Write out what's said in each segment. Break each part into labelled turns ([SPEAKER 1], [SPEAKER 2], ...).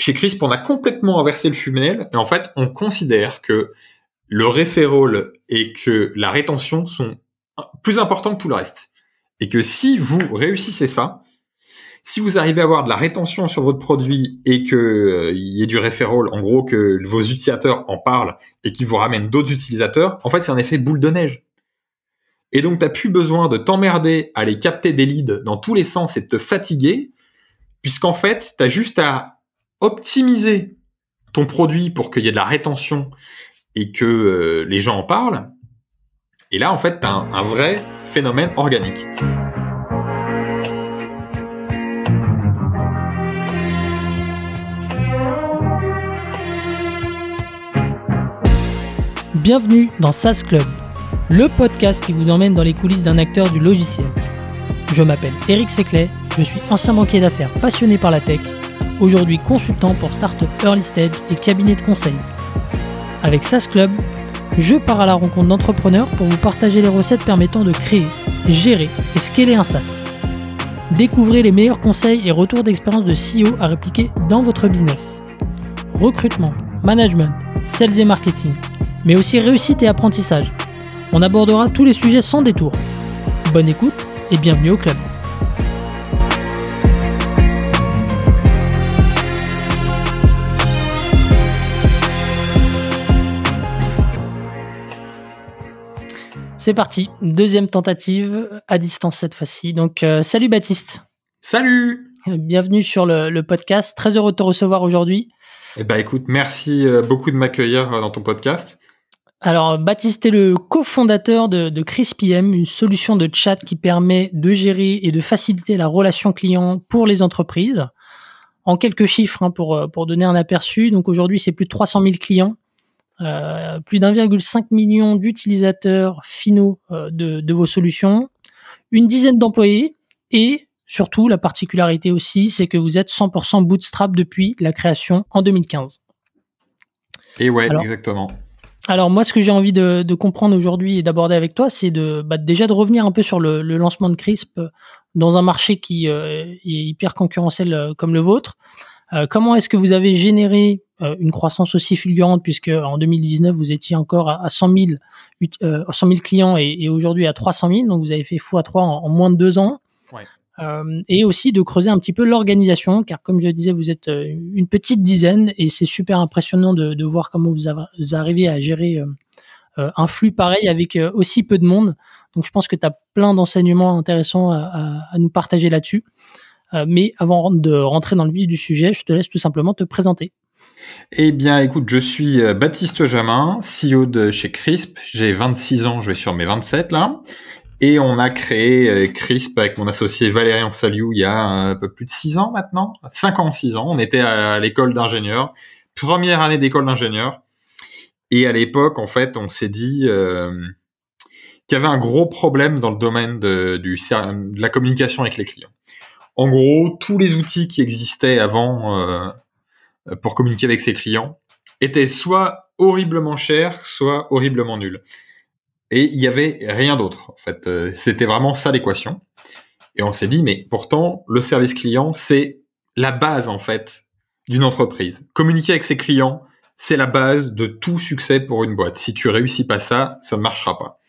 [SPEAKER 1] chez Crisp, on a complètement inversé le funnel et en fait, on considère que le referral et que la rétention sont plus importants que tout le reste. Et que si vous réussissez ça, si vous arrivez à avoir de la rétention sur votre produit et que euh, il y ait du referral, en gros que vos utilisateurs en parlent et qu'ils vous ramènent d'autres utilisateurs, en fait c'est un effet boule de neige. Et donc t'as plus besoin de t'emmerder à aller capter des leads dans tous les sens et de te fatiguer, puisqu'en fait t'as juste à optimiser ton produit pour qu'il y ait de la rétention et que euh, les gens en parlent. Et là en fait t'as un, un vrai phénomène organique.
[SPEAKER 2] Bienvenue dans SaaS Club, le podcast qui vous emmène dans les coulisses d'un acteur du logiciel. Je m'appelle Eric Seclet, je suis ancien banquier d'affaires passionné par la tech, aujourd'hui consultant pour Startup Early Stage et cabinet de conseil. Avec SaaS Club, je pars à la rencontre d'entrepreneurs pour vous partager les recettes permettant de créer, gérer et scaler un SaaS. Découvrez les meilleurs conseils et retours d'expérience de CEO à répliquer dans votre business. Recrutement, management, sales et marketing mais aussi réussite et apprentissage. On abordera tous les sujets sans détour. Bonne écoute et bienvenue au club. C'est parti, deuxième tentative à distance cette fois-ci. Donc euh, salut Baptiste.
[SPEAKER 1] Salut.
[SPEAKER 2] Bienvenue sur le, podcast. Très heureux de te recevoir aujourd'hui.
[SPEAKER 1] Eh ben écoute, merci euh, beaucoup de m'accueillir euh, dans ton podcast.
[SPEAKER 2] Alors, Baptiste est le cofondateur de, de une solution de chat qui permet de gérer et de faciliter la relation client pour les entreprises. En quelques chiffres, hein, pour, pour donner un aperçu, donc aujourd'hui, c'est plus de 300 000 clients, euh, plus d'1,5 million d'utilisateurs finaux euh, de, de vos solutions, une dizaine d'employés et surtout, la particularité aussi, c'est que vous êtes 100% bootstrap depuis la création en 2015.
[SPEAKER 1] Et ouais, exactement.
[SPEAKER 2] Alors moi, ce que j'ai envie de, comprendre aujourd'hui et d'aborder avec toi, c'est de bah, déjà de revenir un peu sur le, lancement de Crisp dans un marché qui euh, est hyper concurrentiel euh, comme le vôtre. Euh, comment est-ce que vous avez généré une croissance aussi fulgurante puisque en 2019 vous étiez encore à, 100 000, 100 000 clients et, aujourd'hui à 300 000, donc vous avez fait x3 en, en moins de deux ans. Euh, et aussi de creuser un petit peu l'organisation, car comme je le disais, vous êtes euh, une petite dizaine et c'est super impressionnant de, voir comment vous, arrivez à gérer euh, un flux pareil avec aussi peu de monde. Donc je pense que tu as plein d'enseignements intéressants à, nous partager là-dessus. Mais avant de rentrer dans le vif du sujet, je te laisse tout simplement te présenter.
[SPEAKER 1] Eh bien, écoute, je suis Baptiste Jamin, CEO de chez Crisp. J'ai 26 ans, je vais sur mes 27 là. Et on a créé euh, Crisp avec mon associé Valérian Saliou il y a un peu plus de six ans maintenant. Cinq ans, six ans. On était à l'école d'ingénieur. Première année d'école d'ingénieur. Et à l'époque, en fait, on s'est dit euh, qu'il y avait un gros problème dans le domaine de la communication avec les clients. En gros, tous les outils qui existaient avant euh, pour communiquer avec ses clients étaient soit horriblement chers, soit horriblement nuls. Et il y avait rien d'autre. En fait, euh, c'était vraiment ça l'équation. Et on s'est dit, mais pourtant, le service client, c'est la base en fait d'une entreprise. Communiquer avec ses clients, c'est la base de tout succès pour une boîte. Si tu réussis pas ça, ça ne marchera pas.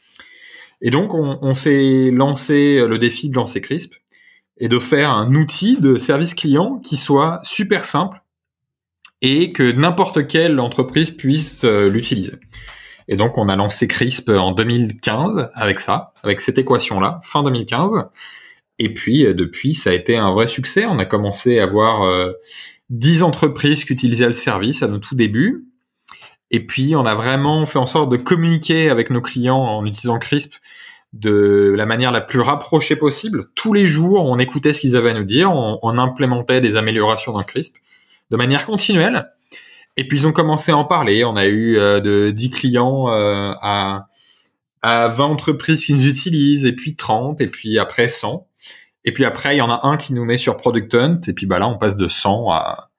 [SPEAKER 1] Et donc, on, on s'est lancé le défi de lancer Crisp et de faire un outil de service client qui soit super simple et que n'importe quelle entreprise puisse euh, l'utiliser. Et donc, on a lancé CRISP en 2015 avec ça, avec cette équation-là, fin 2015. Et puis, euh, depuis, ça a été un vrai succès. On a commencé à avoir euh, 10 entreprises qui utilisaient le service à nos tout débuts. Et puis, on a vraiment fait en sorte de communiquer avec nos clients en utilisant CRISP de la manière la plus rapprochée possible. Tous les jours, on écoutait ce qu'ils avaient à nous dire, on, on implémentait des améliorations dans CRISP de manière continuelle. Et puis ils ont commencé à en parler. On a eu euh, de 10 clients euh, à, à 20 entreprises qui nous utilisent, et puis 30, et puis après 100. Et puis après, il y en a un qui nous met sur Product Hunt, et puis bah là, on passe de 100 à,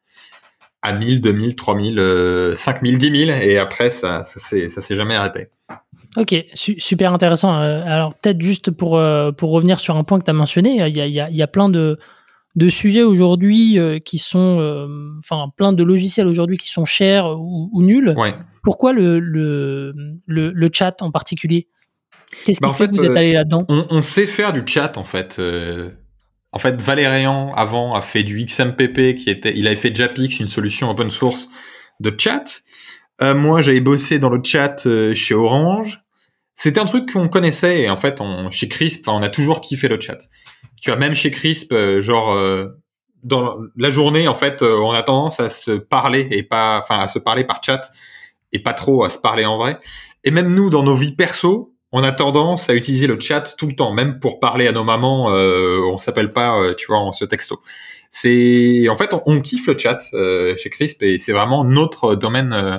[SPEAKER 1] à 1000, 2000, 3000, 5000, 10 000, et après, ça, ça s'est jamais arrêté.
[SPEAKER 2] Ok, super intéressant. Euh, alors peut-être juste pour, pour revenir sur un point que tu as mentionné, il y a, il y a plein de, de sujets aujourd'hui qui sont, enfin, plein de logiciels aujourd'hui qui sont chers ou, nuls. Pourquoi le, le, le, chat en particulier? Qu'est-ce bah, qui fait que vous êtes allé là-dedans?
[SPEAKER 1] on, on, sait faire du chat en fait. En fait, Valérian avant a fait du XMPP qui était, il avait fait Japix, une solution open source de chat. Euh, moi, j'avais bossé dans le chat euh, chez Orange. C'était un truc qu'on connaissait et en fait, on, chez Crisp, on a toujours kiffé le chat. Tu vois, même chez Crisp, euh, genre dans la journée, en fait, on a tendance à se parler et pas, enfin, à se parler par chat et pas trop à se parler en vrai. Et même nous, dans nos vies perso, on a tendance à utiliser le chat tout le temps, même pour parler à nos mamans, euh, on s'appelle pas, euh, tu vois, en ce texto. C'est, en fait, on, kiffe le chat euh, chez Crisp et c'est vraiment notre domaine. Euh,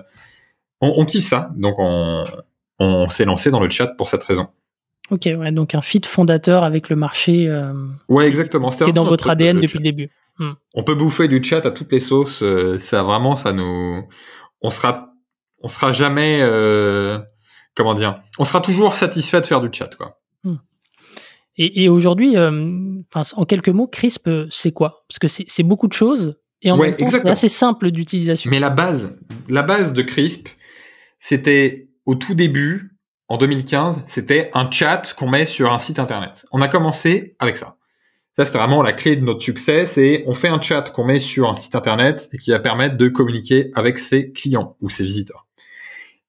[SPEAKER 1] on, on, kiffe ça, donc on, on s'est lancé dans le chat pour cette raison.
[SPEAKER 2] Ok, ouais, donc un fit fondateur avec le marché.
[SPEAKER 1] ouais, exactement.
[SPEAKER 2] Qui est dans votre ADN depuis le début.
[SPEAKER 1] Hmm. On peut bouffer du chat à toutes les sauces. ça vraiment, ça nous, on sera, on sera jamais comment dire, on sera toujours satisfait de faire du chat, quoi. Hmm.
[SPEAKER 2] Et, aujourd'hui, euh, en quelques mots, Crisp, c'est quoi? Parce que c'est beaucoup de choses et en même temps, c'est assez simple d'utilisation.
[SPEAKER 1] Mais la base, la base de Crisp, c'était au tout début, en 2015, c'était un chat qu'on met sur un site internet. On a commencé avec ça. Ça, c'était vraiment la clé de notre succès, c'est on fait un chat qu'on met sur un site internet et qui va permettre de communiquer avec ses clients ou ses visiteurs.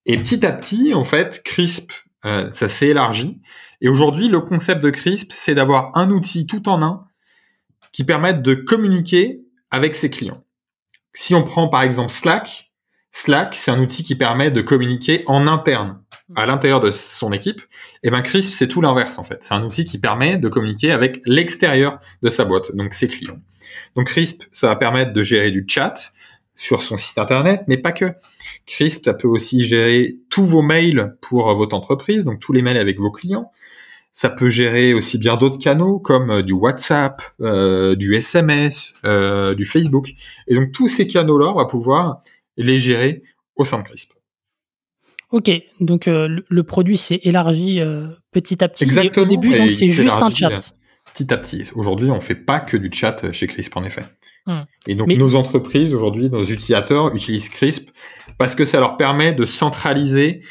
[SPEAKER 1] Et petit à petit, en fait, Crisp, euh, ça s'est élargi. Et aujourd'hui, le concept de Crisp, c'est d'avoir un outil tout en un qui permette de communiquer avec ses clients. Si on prend par exemple Slack, Slack, c'est un outil qui permet de communiquer en interne, à l'intérieur de son équipe. Et ben Crisp, c'est tout l'inverse en fait. C'est un outil qui permet de communiquer avec l'extérieur de sa boîte, donc ses clients. Donc Crisp, ça va permettre de gérer du chat, sur son site internet, mais pas que. Crisp, ça peut aussi gérer tous vos mails pour votre entreprise, donc tous les mails avec vos clients. Ça peut gérer aussi bien d'autres canaux comme euh, du WhatsApp, euh, du SMS, euh, du Facebook. Et donc tous ces canaux-là, on va pouvoir les gérer au sein de Crisp.
[SPEAKER 2] Ok, donc le produit s'est élargi petit à petit. Exactement. au début, donc c'est juste un chat.
[SPEAKER 1] Petit à petit. Aujourd'hui, on fait pas que du chat chez Crisp, en effet. Hum. Et donc nos entreprises aujourd'hui, nos utilisateurs utilisent Crisp parce que ça leur permet de centraliser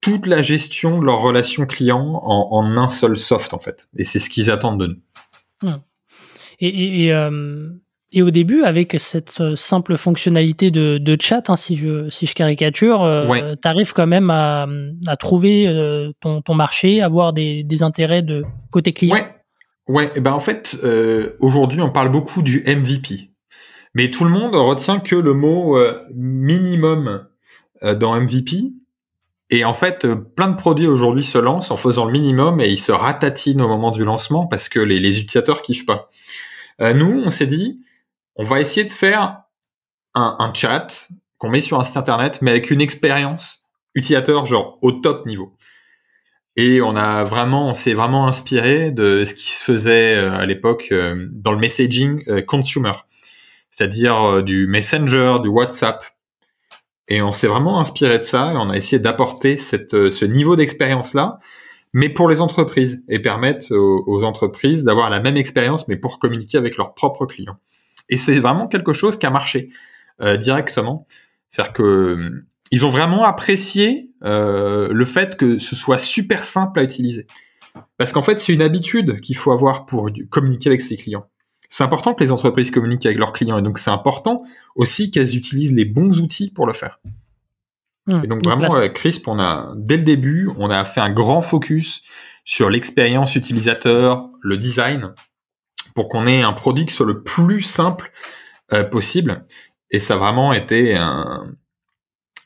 [SPEAKER 1] toute la gestion de leurs relations clients en, un seul soft en fait. Et c'est ce qu'ils attendent de nous.
[SPEAKER 2] Hum. Et, euh, et, au début, avec cette euh, simple fonctionnalité de, chat, hein, si, je, si je caricature, euh, tu arrives quand même à, à trouver ton, ton, marché, avoir des, des, intérêts de côté client.
[SPEAKER 1] Ouais. Ouais, et ben en fait, aujourd'hui, on parle beaucoup du MVP. Mais tout le monde retient que le mot euh, minimum euh, dans MVP. Et en fait, euh, plein de produits aujourd'hui se lancent en faisant le minimum et ils se ratatinent au moment du lancement parce que les, les utilisateurs kiffent pas. nous, on s'est dit, on va essayer de faire un, chat qu'on met sur un site internet, mais avec une expérience utilisateur genre au top niveau. Et on a vraiment, s'est vraiment inspiré de ce qui se faisait à l'époque dans le messaging consumer c'est-à-dire euh, du Messenger, du WhatsApp. Et on s'est vraiment inspiré de ça et on a essayé d'apporter euh, ce niveau d'expérience-là, mais pour les entreprises et permettre aux, entreprises d'avoir la même expérience, mais pour communiquer avec leurs propres clients. Et c'est vraiment quelque chose qui a marché euh, directement. C'est-à-dire que ils ont vraiment apprécié le fait que ce soit super simple à utiliser. Parce qu'en fait, c'est une habitude qu'il faut avoir pour communiquer avec ses clients c'est important que les entreprises communiquent avec leurs clients et donc c'est important aussi qu'elles utilisent les bons outils pour le faire. Mmh, et donc vraiment, euh, Crisp, on a dès le début, on a fait un grand focus sur l'expérience utilisateur, le design, pour qu'on ait un produit qui soit le plus simple euh, possible. Et ça a vraiment été un,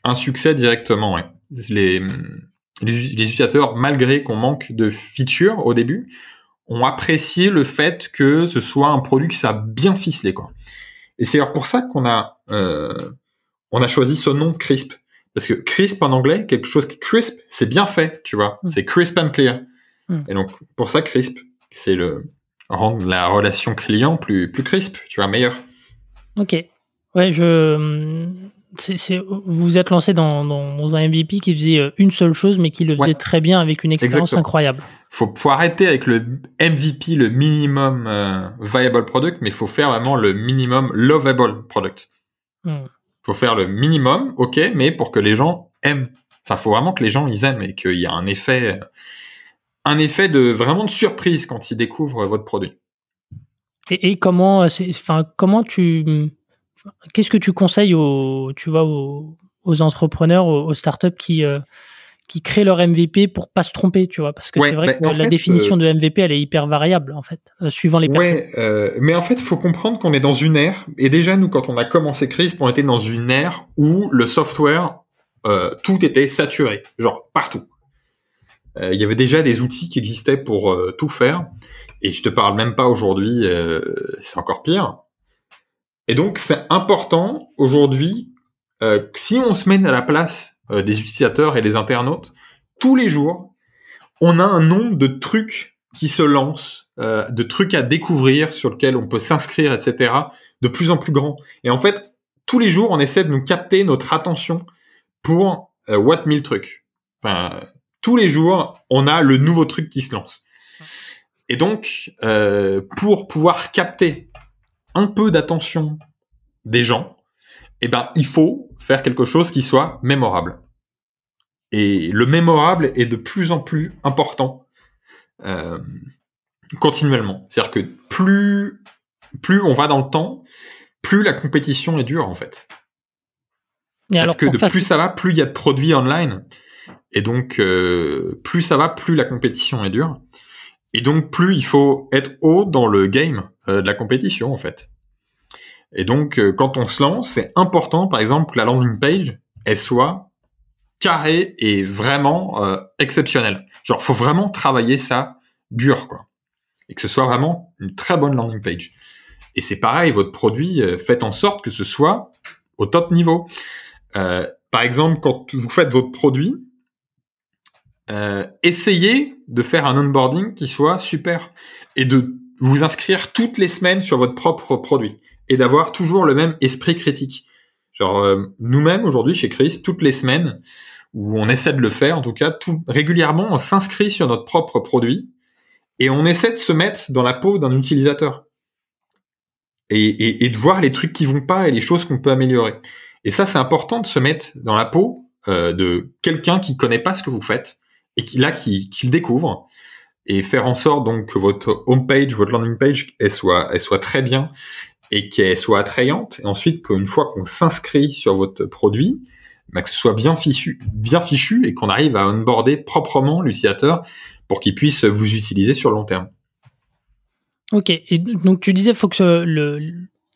[SPEAKER 1] un succès directement. Les, les, les utilisateurs, malgré qu'on manque de features au début, ont apprécié le fait que ce soit un produit qui s'est bien ficelé quoi. Et c'est pour ça qu'on a euh, on a choisi ce nom crisp parce que crisp en anglais quelque chose qui crisp c'est bien fait tu vois mm. c'est crisp and clear mm. et donc pour ça crisp c'est le rendre la relation client plus plus crisp tu vois meilleur
[SPEAKER 2] ok ouais je c'est, vous vous êtes lancé dans, dans, un MVP qui faisait une seule chose, mais qui le faisait très bien avec une expérience incroyable.
[SPEAKER 1] Faut, faut arrêter avec le MVP, le minimum viable product, mais il faut faire vraiment le minimum lovable product. Il hmm. faut faire le minimum, ok, mais pour que les gens aiment. Enfin, faut vraiment que les gens ils aiment et qu'il y a un effet, un effet de vraiment de surprise quand ils découvrent votre produit.
[SPEAKER 2] Et, comment, enfin, comment tu, qu'est-ce que tu conseilles aux, tu vois, aux, entrepreneurs, aux, startups qui euh, qui créent leur MVP pour pas se tromper, tu vois, parce que c'est vrai que la définition euh, de MVP elle est hyper variable en fait, euh, suivant les personnes.
[SPEAKER 1] Ouais, mais en fait, il faut comprendre qu'on est dans une ère, et déjà nous quand on a commencé Crisp, on était dans une ère où le software, tout était saturé, genre partout. Il y avait déjà des outils qui existaient pour tout faire. Et je te parle même pas aujourd'hui, euh, c'est encore pire. Et donc c'est important aujourd'hui, euh, si on se met à la place euh, des utilisateurs et des internautes, tous les jours, on a un nombre de trucs qui se lancent, de trucs à découvrir sur lesquels on peut s'inscrire, etc., de plus en plus grand. Et en fait, tous les jours, on essaie de nous capter notre attention pour what 1000 trucs. Enfin, tous les jours, on a le nouveau truc qui se lance. Et donc, euh, pour pouvoir capter un peu d'attention des gens, eh ben, il faut faire quelque chose qui soit mémorable. Et le mémorable est de plus en plus important euh, continuellement. C'est-à-dire que plus, plus on va dans le temps, plus la compétition est dure en fait. Parce que de plus ça va, plus il y a de produits online. Et donc, euh, plus ça va, plus la compétition est dure. Et donc, plus il faut être haut dans le game euh, de la compétition, en fait. Et donc, euh, quand on se lance, c'est important, par exemple, que la landing page, elle soit carrée et vraiment exceptionnelle. Genre, faut vraiment travailler ça dur, quoi. Et que ce soit vraiment une très bonne landing page. Et c'est pareil, votre produit, faites en sorte que ce soit au top niveau. par exemple, quand vous faites votre produit, euh, essayez de faire un onboarding qui soit super et de vous inscrire toutes les semaines sur votre propre produit et d'avoir toujours le même esprit critique. Genre euh, nous-mêmes aujourd'hui chez Chris, toutes les semaines où on essaie de le faire, en tout cas régulièrement, on s'inscrit sur notre propre produit et on essaie de se mettre dans la peau d'un utilisateur et, de voir les trucs qui vont pas et les choses qu'on peut améliorer. Et ça, c'est important de se mettre dans la peau euh, de quelqu'un qui connaît pas ce que vous faites et qui là qui, le découvre et faire en sorte donc que votre homepage, votre landing page, elle soit, elle soit très bien et qu'elle soit attrayante. Et ensuite, qu'une fois qu'on s'inscrit sur votre produit, bah, que ce soit bien fichu, bien fichu et qu'on arrive à onboarder proprement l'utilisateur pour qu'il puisse vous utiliser sur le long terme.
[SPEAKER 2] Ok. Et donc tu disais, il faut que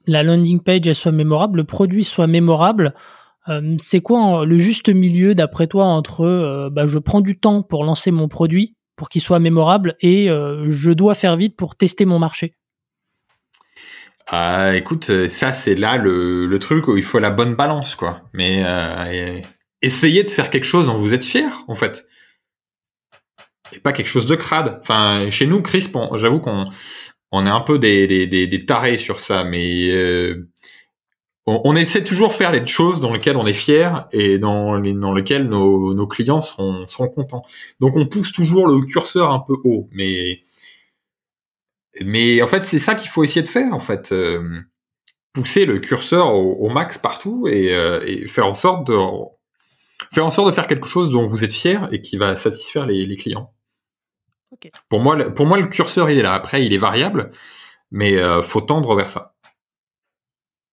[SPEAKER 2] la landing page elle soit mémorable, le produit soit mémorable. Euh, c'est quoi le juste milieu d'après toi entre euh, bah, je prends du temps pour lancer mon produit pour qu'il soit mémorable et euh, je dois faire vite pour tester mon marché?
[SPEAKER 1] Ah, écoute, ça c'est là le, truc où il faut la bonne balance quoi. Mais essayez de faire quelque chose dont vous êtes fier en fait, et pas quelque chose de crade. Enfin, chez nous, Chris, j'avoue qu'on on est un peu des, des, des, tarés sur ça, mais on, essaie toujours de faire les choses dans lesquelles on est fier et dans, les, dans lesquelles nos, nos clients seront, seront contents. Donc on pousse toujours le curseur un peu haut, mais mais en fait c'est ça qu'il faut essayer de faire en fait, euh, pousser le curseur au, max partout euh, et, faire en sorte de faire en sorte de faire quelque chose dont vous êtes fier et qui va satisfaire les, les clients. Pour moi, pour moi le curseur il est là. Après il est variable, mais euh, faut tendre vers ça.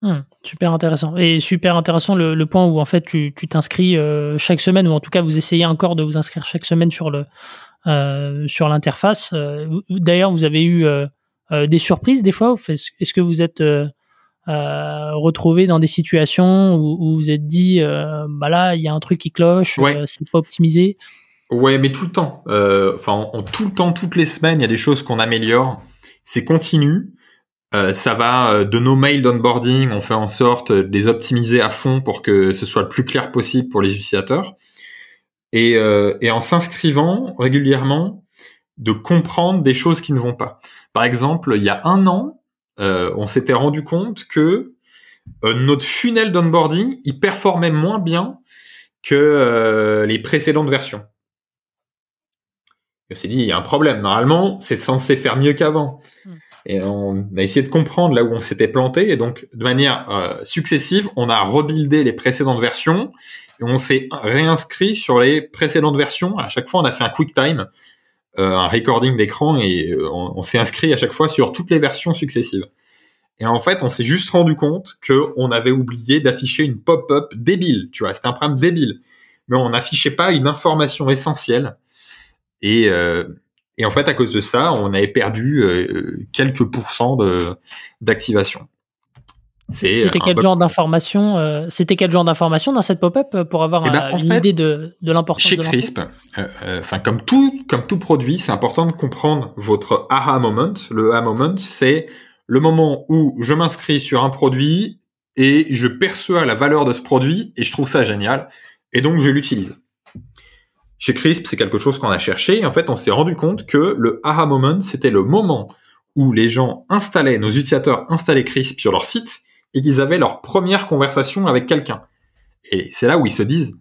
[SPEAKER 2] Hmm, super intéressant. Et super intéressant le, point où en fait tu t'inscris euh, chaque semaine, ou en tout cas vous essayez encore de vous inscrire chaque semaine sur le euh, sur l'interface. Euh, d'ailleurs, vous avez eu des surprises des fois. Est-ce que vous êtes retrouvé dans des situations où, vous vous êtes dit, bah là, il y a un truc qui cloche, c'est pas optimisé?
[SPEAKER 1] Ouais, mais tout le temps. Enfin, tout le temps, toutes les semaines, il y a des choses qu'on améliore. C'est continu. Euh, ça va euh, de nos mails d'onboarding, on fait en sorte de les optimiser à fond pour que ce soit le plus clair possible pour les utilisateurs. Et, euh, en s'inscrivant régulièrement, de comprendre des choses qui ne vont pas. Par exemple, il y a un an, on s'était rendu compte que notre funnel d'onboarding, il performait moins bien que les précédentes versions. On s'est dit, il y a un problème. Normalement, c'est censé faire mieux qu'avant. Hmm. Et on a essayé de comprendre là où on s'était planté. Et donc, de manière euh, successive, on a rebuildé les précédentes versions et on s'est réinscrit sur les précédentes versions. À chaque fois, on a fait un quick time, euh, un recording d'écran et euh, on, s'est inscrit à chaque fois sur toutes les versions successives. Et en fait, on s'est juste rendu compte qu'on avait oublié d'afficher une pop-up débile. Tu vois, c'était un problème débile. Mais on n'affichait pas une information essentielle et, et en fait, à cause de ça, on avait perdu euh, quelques pourcents d'activation.
[SPEAKER 2] C'était quel, genre d'information euh, C'était quel genre d'information dans cette pop-up pour avoir eh ben, une idée de, de l'importance
[SPEAKER 1] Chez Crisp, enfin comme tout comme tout produit, c'est important de comprendre votre aha moment. Le aha moment, c'est le moment où je m'inscris sur un produit et je perçois la valeur de ce produit et je trouve ça génial et donc je l'utilise. Chez Crisp, c'est quelque chose qu'on a cherché. Et en fait, on s'est rendu compte que le aha moment, c'était le moment où les gens installaient, nos utilisateurs installaient Crisp sur leur site et qu'ils avaient leur première conversation avec quelqu'un. Et c'est là où ils se disent,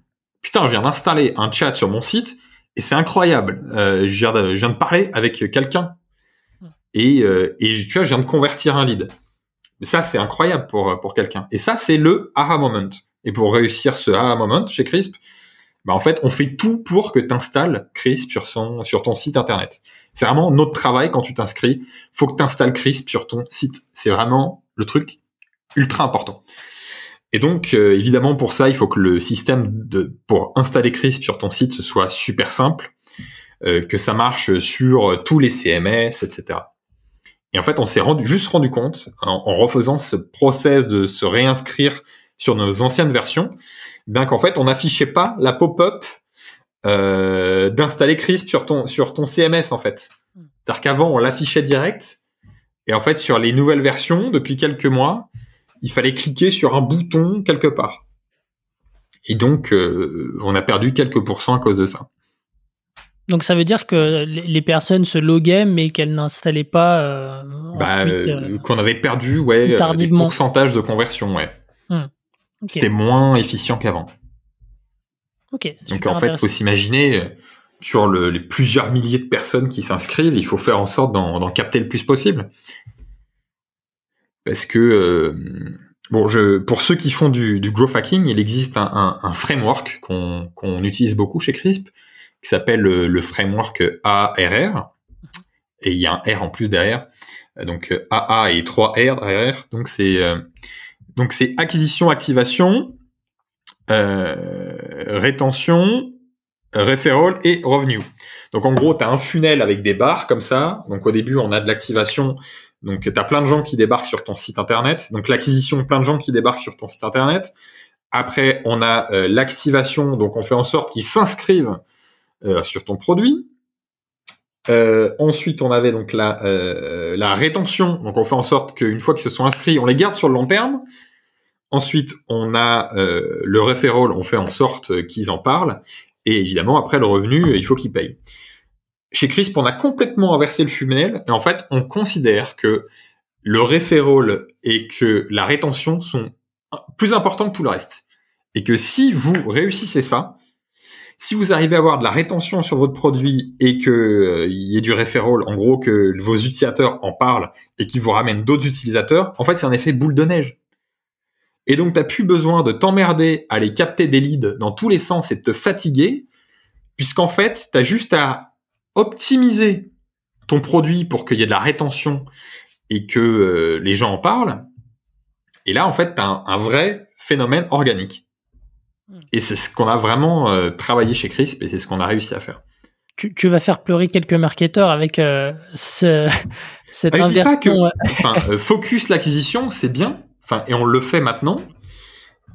[SPEAKER 1] putain, je viens d'installer un chat sur mon site et c'est incroyable. Euh, je, viens de, parler avec quelqu'un et, euh, et tu vois, je viens de convertir un lead. ça, c'est incroyable pour, pour quelqu'un. Et ça, c'est le aha moment. Et pour réussir ce aha moment chez Crisp, bah en fait, on fait tout pour que tu installes Crisp sur, son, sur ton site internet. C'est vraiment notre travail quand tu t'inscris. faut que tu installes Crisp sur ton site. C'est vraiment le truc ultra important. Et donc, euh, évidemment, pour ça, il faut que le système de, pour installer Crisp sur ton site ce soit super simple, euh, que ça marche sur tous les CMS, etc. Et en fait, on s'est rendu, juste rendu compte, en, en refaisant ce process de se réinscrire sur nos anciennes versions, bien qu'en fait on n'affichait pas la pop-up euh, d'installer Crisp sur ton sur ton CMS en fait. Hmm. C'est-à-dire qu'avant on l'affichait direct et en fait sur les nouvelles versions depuis quelques mois, il fallait cliquer sur un bouton quelque part. Et donc euh, on a perdu quelques pourcents à cause de ça.
[SPEAKER 2] Donc ça veut dire que les personnes se loguaient mais qu'elles n'installaient pas euh,
[SPEAKER 1] bah, qu'on avait perdu ouais tardivement. pourcentage de conversion ouais. C'était moins efficient qu'avant.
[SPEAKER 2] Ok.
[SPEAKER 1] Donc en fait, il faut s'imaginer euh, sur le, les plusieurs milliers de personnes qui s'inscrivent, il faut faire en sorte d'en capter le plus possible. Parce que euh, bon, je, pour ceux qui font du, du growth hacking, il existe un, un, un framework qu'on utilise beaucoup chez Crisp, qui s'appelle le, le, framework ARR, et il y a un R en plus derrière, donc AA et 3 R derrière. Donc c'est euh, donc c'est acquisition, activation, euh, rétention, referral et revenu. Donc en gros, tu as un funnel avec des barres comme ça. Donc au début, on a de l'activation. Donc tu as plein de gens qui débarquent sur ton site internet. Donc l'acquisition, plein de gens qui débarquent sur ton site internet. Après, on a euh, l'activation. Donc on fait en sorte qu'ils s'inscrivent euh, sur ton produit. Euh, ensuite, on avait donc la, euh, la rétention. Donc, on fait en sorte qu'une fois qu'ils se sont inscrits, on les garde sur le long terme. Ensuite, on a euh, le referral. On fait en sorte qu'ils en parlent. Et évidemment, après le revenu, il faut qu'ils payent. Chez Crisp, on a complètement inversé le funnel. Et en fait, on considère que le referral et que la rétention sont plus importants que tout le reste. Et que si vous réussissez ça, si vous arrivez à avoir de la rétention sur votre produit et que euh, il y ait du referral, en gros que vos utilisateurs en parlent et qu'ils vous ramènent d'autres utilisateurs, en fait c'est un effet boule de neige. Et donc t'as plus besoin de t'emmerder à aller capter des leads dans tous les sens et de te fatiguer, puisqu'en fait t'as juste à optimiser ton produit pour qu'il y ait de la rétention et que euh, les gens en parlent. Et là en fait t'as un vrai phénomène organique. Et c'est ce qu'on a vraiment euh, travaillé chez Crisp et c'est ce qu'on a réussi à faire.
[SPEAKER 2] Tu, tu, vas faire pleurer quelques marketeurs avec euh, ce, cette ah, inversion. Pas
[SPEAKER 1] que, euh, focus l'acquisition, c'est bien, enfin, et on le fait maintenant.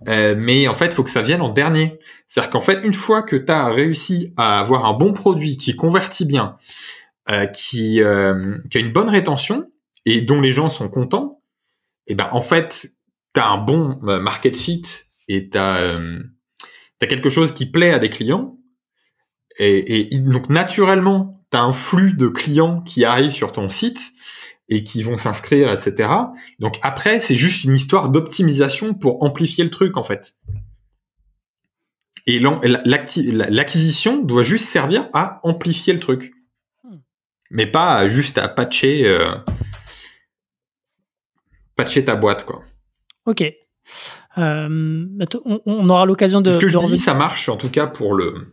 [SPEAKER 1] mais en fait, il faut que ça vienne en dernier. C'est-à-dire qu'en fait, une fois que tu as réussi à avoir un bon produit qui convertit bien, qui, qui a une bonne rétention et dont les gens sont contents, et eh ben en fait, tu as un bon market fit et tu as tu as quelque chose qui plaît à des clients, et, et donc naturellement, tu as un flux de clients qui arrivent sur ton site, et qui vont s'inscrire, etc. Donc après, c'est juste une histoire d'optimisation pour amplifier le truc en fait. Et l'acquisition doit juste servir à amplifier le truc, hmm. mais pas juste à patcher, euh, patcher ta boîte quoi.
[SPEAKER 2] Ok. Euh, on, aura l'occasion de.
[SPEAKER 1] Ce que je dis, ça marche en tout cas pour le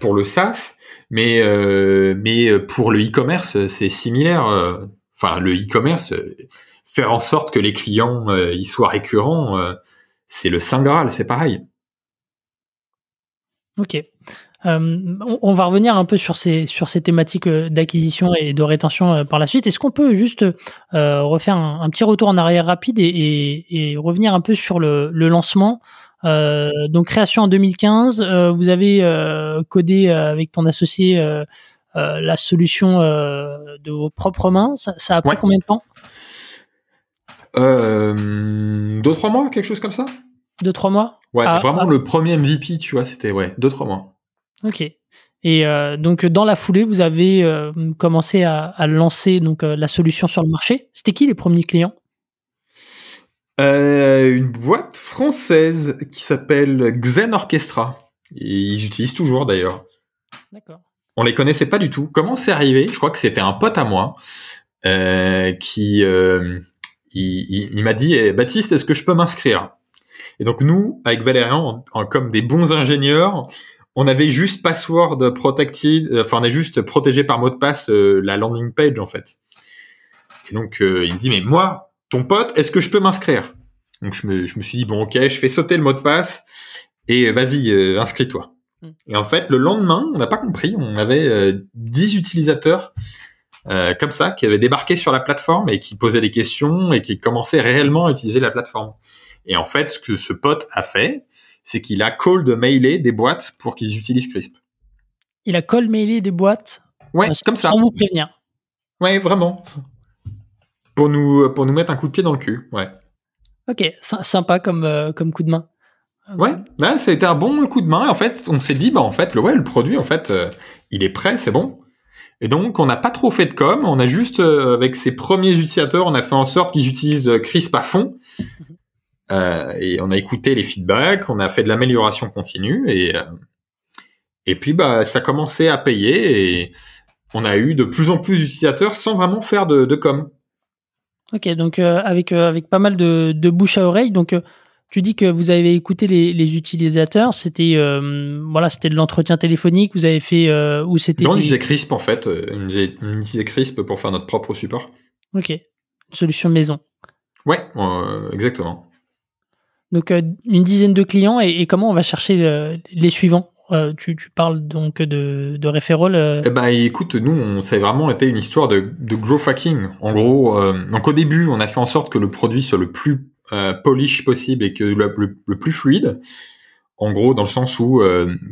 [SPEAKER 1] pour le SaaS, mais euh, mais pour le e-commerce, c'est similaire. Enfin, le e-commerce, faire en sorte que les clients y soient récurrents, c'est le saint graal, c'est pareil.
[SPEAKER 2] Ok. Euh, on, va revenir un peu sur ces, sur ces thématiques euh, d'acquisition et de rétention euh, par la suite. Est-ce qu'on peut juste refaire un, petit retour en arrière rapide et, revenir un peu sur le, lancement Donc création en 2015, vous avez codé avec ton associé la solution de vos propres mains. Ça, a pris combien de temps?
[SPEAKER 1] Deux trois mois, quelque chose comme ça?
[SPEAKER 2] Deux trois mois?
[SPEAKER 1] Ouais, ah, vraiment ah. le premier MVP, tu vois, c'était ouais, deux trois mois.
[SPEAKER 2] Ok. Et euh, donc dans la foulée, vous avez euh, commencé à, lancer donc euh, la solution sur le marché. C'était qui les premiers clients?
[SPEAKER 1] Une boîte française qui s'appelle Xen Orchestra. ils utilisent toujours d'ailleurs. D'accord. On les connaissait pas du tout. Comment c'est arrivé? Je crois que c'était un pote à moi qui il, m'a dit eh, Baptiste, est-ce que je peux m'inscrire? Et donc nous, avec Valérian, comme des bons ingénieurs, on avait juste password protected, euh, enfin on a juste protégé par mot de passe euh, la landing page en fait. Et donc euh, il me dit mais moi, ton pote, est-ce que je peux m'inscrire? Donc je me, je me suis dit bon ok, je fais sauter le mot de passe et vas-y inscris-toi. Hmm. Et en fait le lendemain, on n'a pas compris, on avait 10 utilisateurs comme ça qui avaient débarqué sur la plateforme et qui posaient des questions et qui commençaient réellement à utiliser la plateforme. Et en fait, ce que ce pote a fait, c'est qu'il a cold mailé des boîtes pour qu'ils utilisent Crisp.
[SPEAKER 2] Il a cold mailé des boîtes
[SPEAKER 1] Ouais, comme ça.
[SPEAKER 2] Sans vous prévenir.
[SPEAKER 1] Ouais, vraiment. Pour nous, pour nous mettre un coup de pied dans le cul, ouais.
[SPEAKER 2] Ok, sympa comme, euh, comme coup de main.
[SPEAKER 1] Ouais, ça a été un bon coup de main. En fait, on s'est dit, bah en fait, le, ouais, le produit, en fait, euh, il est prêt, c'est bon. Et donc, on n'a pas trop fait de com. On a juste, euh, avec ses premiers utilisateurs, on a fait en sorte qu'ils utilisent Crisp à fond. Euh, et on a écouté les feedbacks, on a fait de l'amélioration continue et euh, et puis bah ça commençait à payer et on a eu de plus en plus d'utilisateurs sans vraiment faire de, de com.
[SPEAKER 2] Ok, donc euh, avec avec pas mal de, de, bouche à oreille, donc tu dis que vous avez écouté les, les utilisateurs, c'était voilà, c'était de l'entretien téléphonique, vous avez fait ou c'était
[SPEAKER 1] Non, on utilisait Crisp en fait, on utilisait Crisp pour faire notre propre support.
[SPEAKER 2] Ok, solution maison.
[SPEAKER 1] Ouais, exactement.
[SPEAKER 2] Donc euh, une dizaine de clients et, comment on va chercher euh, les suivants? Euh, tu, parles donc de, de
[SPEAKER 1] Eh ben, écoute, nous, ça a vraiment été une histoire de, de growth hacking. En gros, donc au début, on a fait en sorte que le produit soit le plus polish possible et que le, plus fluide. En gros, dans le sens où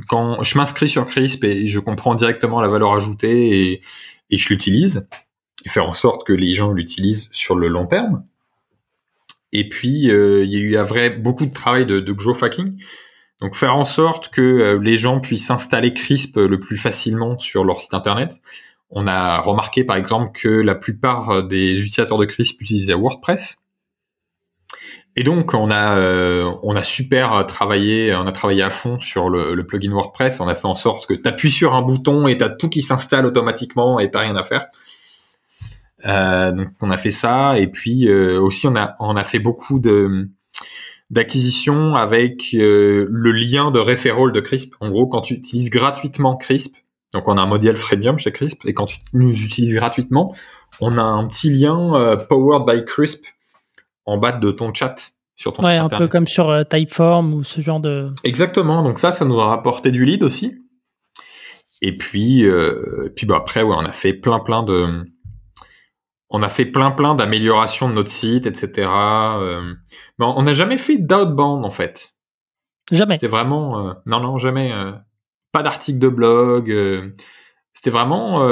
[SPEAKER 1] quand je m'inscris sur Crisp et je comprends directement la valeur ajoutée et, et je l'utilise, faire en sorte que les gens l'utilisent sur le long terme. Et puis, euh, il y a eu un vrai beaucoup de travail de, de growth Donc, faire en sorte que euh, les gens puissent installer Crisp le plus facilement sur leur site internet. On a remarqué, par exemple, que la plupart des utilisateurs de Crisp utilisaient WordPress. Et donc, on a, euh, on a super travaillé, on a travaillé à fond sur le, le plugin WordPress. On a fait en sorte que tu appuies sur un bouton et tu as tout qui s'installe automatiquement et tu rien à faire. Euh, donc on a fait ça et puis euh, aussi on a on a fait beaucoup de d'acquisition avec euh, le lien de referral de Crisp. En gros, quand tu utilises gratuitement Crisp, donc on a un modèle freemium chez Crisp et quand tu nous utilises gratuitement, on a un petit lien powered by Crisp en bas de ton chat sur ton
[SPEAKER 2] Ouais, un peu comme sur Typeform ou ce genre de
[SPEAKER 1] Exactement. Donc ça ça nous a rapporté du lead aussi. Et puis puis bah après ouais, on a fait plein plein de on a fait plein plein d'améliorations de notre site, etc. Euh, mais on n'a jamais fait d'outbound en fait.
[SPEAKER 2] Jamais.
[SPEAKER 1] C'était vraiment euh, non non jamais. Euh, pas d'article de blog. C'était vraiment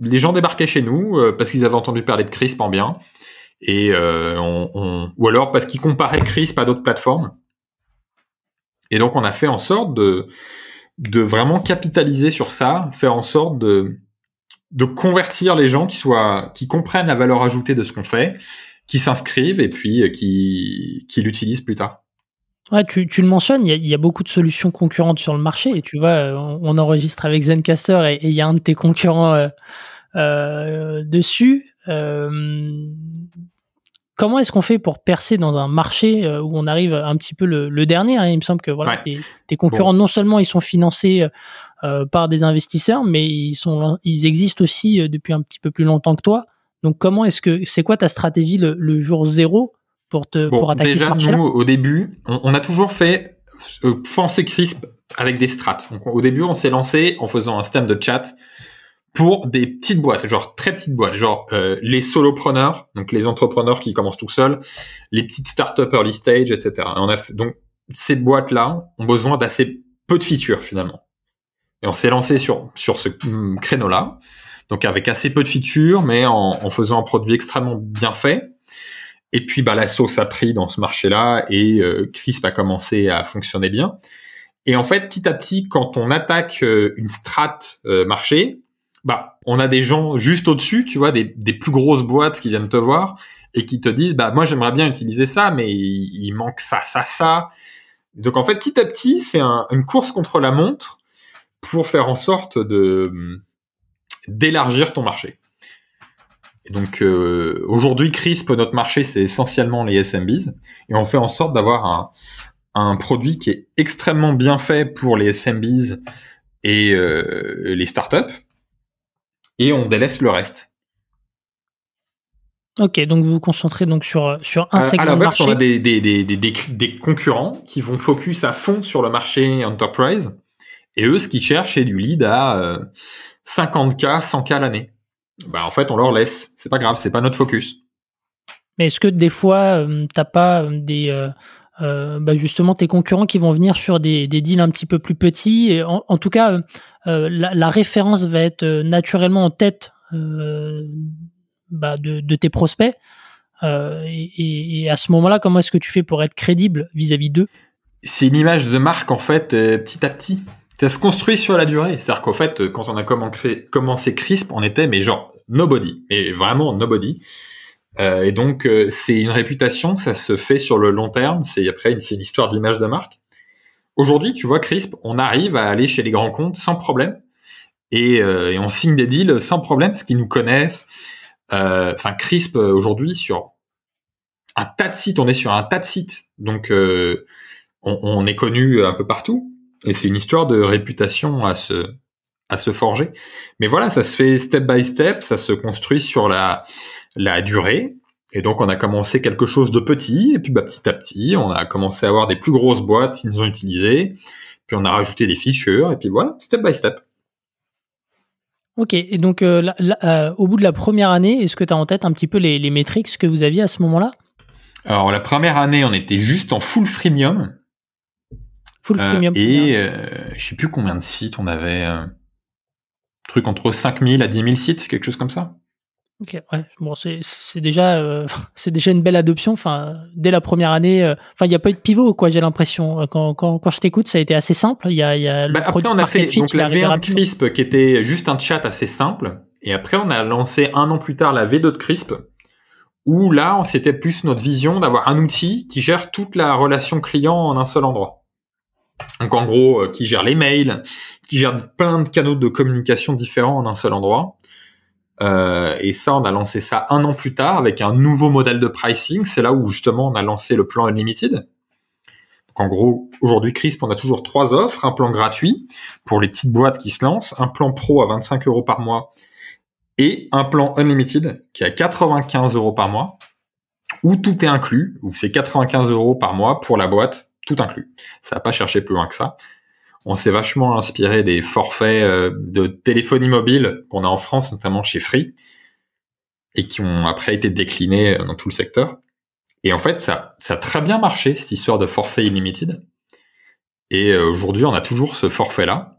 [SPEAKER 1] les gens débarquaient chez nous parce qu'ils avaient entendu parler de Crisp en bien et on, ou alors parce qu'ils comparaient Crisp à d'autres plateformes. Et donc on a fait en sorte de de vraiment capitaliser sur ça, faire en sorte de de convertir les gens qui soient, qui comprennent la valeur ajoutée de ce qu'on fait, qui s'inscrivent et puis qui, qui l'utilisent plus tard.
[SPEAKER 2] Ouais, tu, tu le mentionnes, il y, a, beaucoup de solutions concurrentes sur le marché. Et tu vois, on, enregistre avec Zencaster et il y a un de tes concurrents euh, euh, dessus. Euh, comment est-ce qu'on fait pour percer dans un marché où on arrive un petit peu le, dernier hein? Il me semble que voilà, tes, concurrents, non seulement ils sont financés par des investisseurs, mais ils, sont, ils existent aussi depuis un petit peu plus longtemps que toi. Donc, comment est-ce que c'est quoi ta stratégie le jour zéro pour, te, pour attaquer
[SPEAKER 1] déjà, nous, au début, on, a toujours fait euh, penser Crisp avec des strats. Donc, au début, on s'est lancé en faisant un système de chat pour des petites boîtes, genre très petites boîtes, genre euh, les solopreneurs, donc les entrepreneurs qui commencent tout seuls, les petites startups early stage, etc. on a donc ces boîtes-là ont besoin d'assez peu de features finalement. Et on s'est lancé sur sur ce hum, créneau-là, donc avec assez peu de features, mais en, faisant un produit extrêmement bien fait et puis bah la sauce a pris dans ce marché-là et euh, Crisp a commencé à fonctionner bien. Et en fait, petit à petit, quand on attaque euh, une strat euh, marché, bah on a des gens juste au-dessus, tu vois, des, des, plus grosses boîtes qui viennent te voir et qui te disent bah moi j'aimerais bien utiliser ça, mais il, manque ça, ça, ça. Donc en fait, petit à petit, c'est un, une course contre la montre pour faire en sorte de d'élargir ton marché. Et donc euh, aujourd'hui, CRISP, notre marché, c'est essentiellement les SMBs, et on fait en sorte d'avoir un, un, produit qui est extrêmement bien fait pour les SMBs et euh, les startups, et on délaisse le reste.
[SPEAKER 2] Ok, donc vous vous concentrez donc sur, sur un segment à marché.
[SPEAKER 1] on a des, des, des, des concurrents qui vont focus à fond sur le marché enterprise, et eux, ce qu'ils cherchent, c'est du lead à 50K, euh, 100K l'année bah en fait on leur laisse. C'est pas grave, c'est pas notre focus.
[SPEAKER 2] Mais est-ce que des fois euh, t'as pas euh, des euh, bah justement tes concurrents qui vont venir sur des, des deals un petit peu plus petits et en, tout cas la, référence va être naturellement en tête bah de, de, tes prospects et, et, à ce moment-là comment est-ce que tu fais pour être crédible vis-à-vis d'eux?
[SPEAKER 1] C'est une image de marque en fait petit à petit. Ça se construit sur la durée. C'est-à-dire qu'en fait, quand on a commencé Crisp, on était, mais genre, nobody. Et vraiment nobody. Euh, et donc, euh, c'est une réputation, ça se fait sur le long terme. C'est après, c'est une histoire d'image de marque. Aujourd'hui, tu vois, Crisp, on arrive à aller chez les grands comptes sans problème. Et, euh, on signe des deals sans problème parce qu'ils nous connaissent. Euh, enfin, Crisp, aujourd'hui, sur un tas de sites, on est sur un tas de sites. Donc, on, on est connu un peu partout. Et c'est une histoire de réputation à se, à se forger. Mais voilà, ça se fait step by step, ça se construit sur la, la durée. Et donc, on a commencé quelque chose de petit, et puis bah, petit à petit, on a commencé à avoir des plus grosses boîtes qui nous ont utilisées, puis on a rajouté des features, et puis voilà, step by step.
[SPEAKER 2] Ok, et donc euh, euh, au bout de la première année, est-ce que tu as en tête un petit peu les, les métriques que vous aviez à ce moment-là?
[SPEAKER 1] Alors la première année, on était juste en full freemium,
[SPEAKER 2] Full euh, premium.
[SPEAKER 1] et euh, je sais plus combien de sites on avait. Euh, truc entre 5000 à 10 000 sites, quelque chose comme ça.
[SPEAKER 2] Ok, ouais. Bon, c'est déjà c'est déjà une belle adoption. Enfin, dès la première année, enfin, il n'y a pas eu de pivot, quoi. J'ai l'impression. Quand, quand, quand je t'écoute, ça a été assez simple. Il y a, y a
[SPEAKER 1] bah, après, on a fait donc la V1 de Crisp qui était juste un chat assez simple. Et après, on a lancé un an plus tard la V2 de Crisp, où là, c'était plus notre vision d'avoir un outil qui gère toute la relation client en un seul endroit. Donc en gros, euh, qui gère les mails, qui gère plein de canaux de communication différents en un seul endroit. Euh, et ça, on a lancé ça un an plus tard avec un nouveau modèle de pricing. C'est là où justement on a lancé le plan Unlimited. Donc en gros, aujourd'hui Crisp, on a toujours trois offres. Un plan gratuit pour les petites boîtes qui se lancent, un plan pro à 25 euros par mois et un plan Unlimited qui est à 95 euros par mois où tout est inclus, où c'est 95 euros par mois pour la boîte tout inclus. Ça n'a pas cherché plus loin que ça. On s'est vachement inspiré des forfaits euh, de téléphonie mobile qu'on a en France, notamment chez Free, et qui ont après été déclinés euh, dans tout le secteur. Et en fait, ça, ça a très bien marché, cette histoire de forfait illimité. Et euh, aujourd'hui, on a toujours ce forfait-là.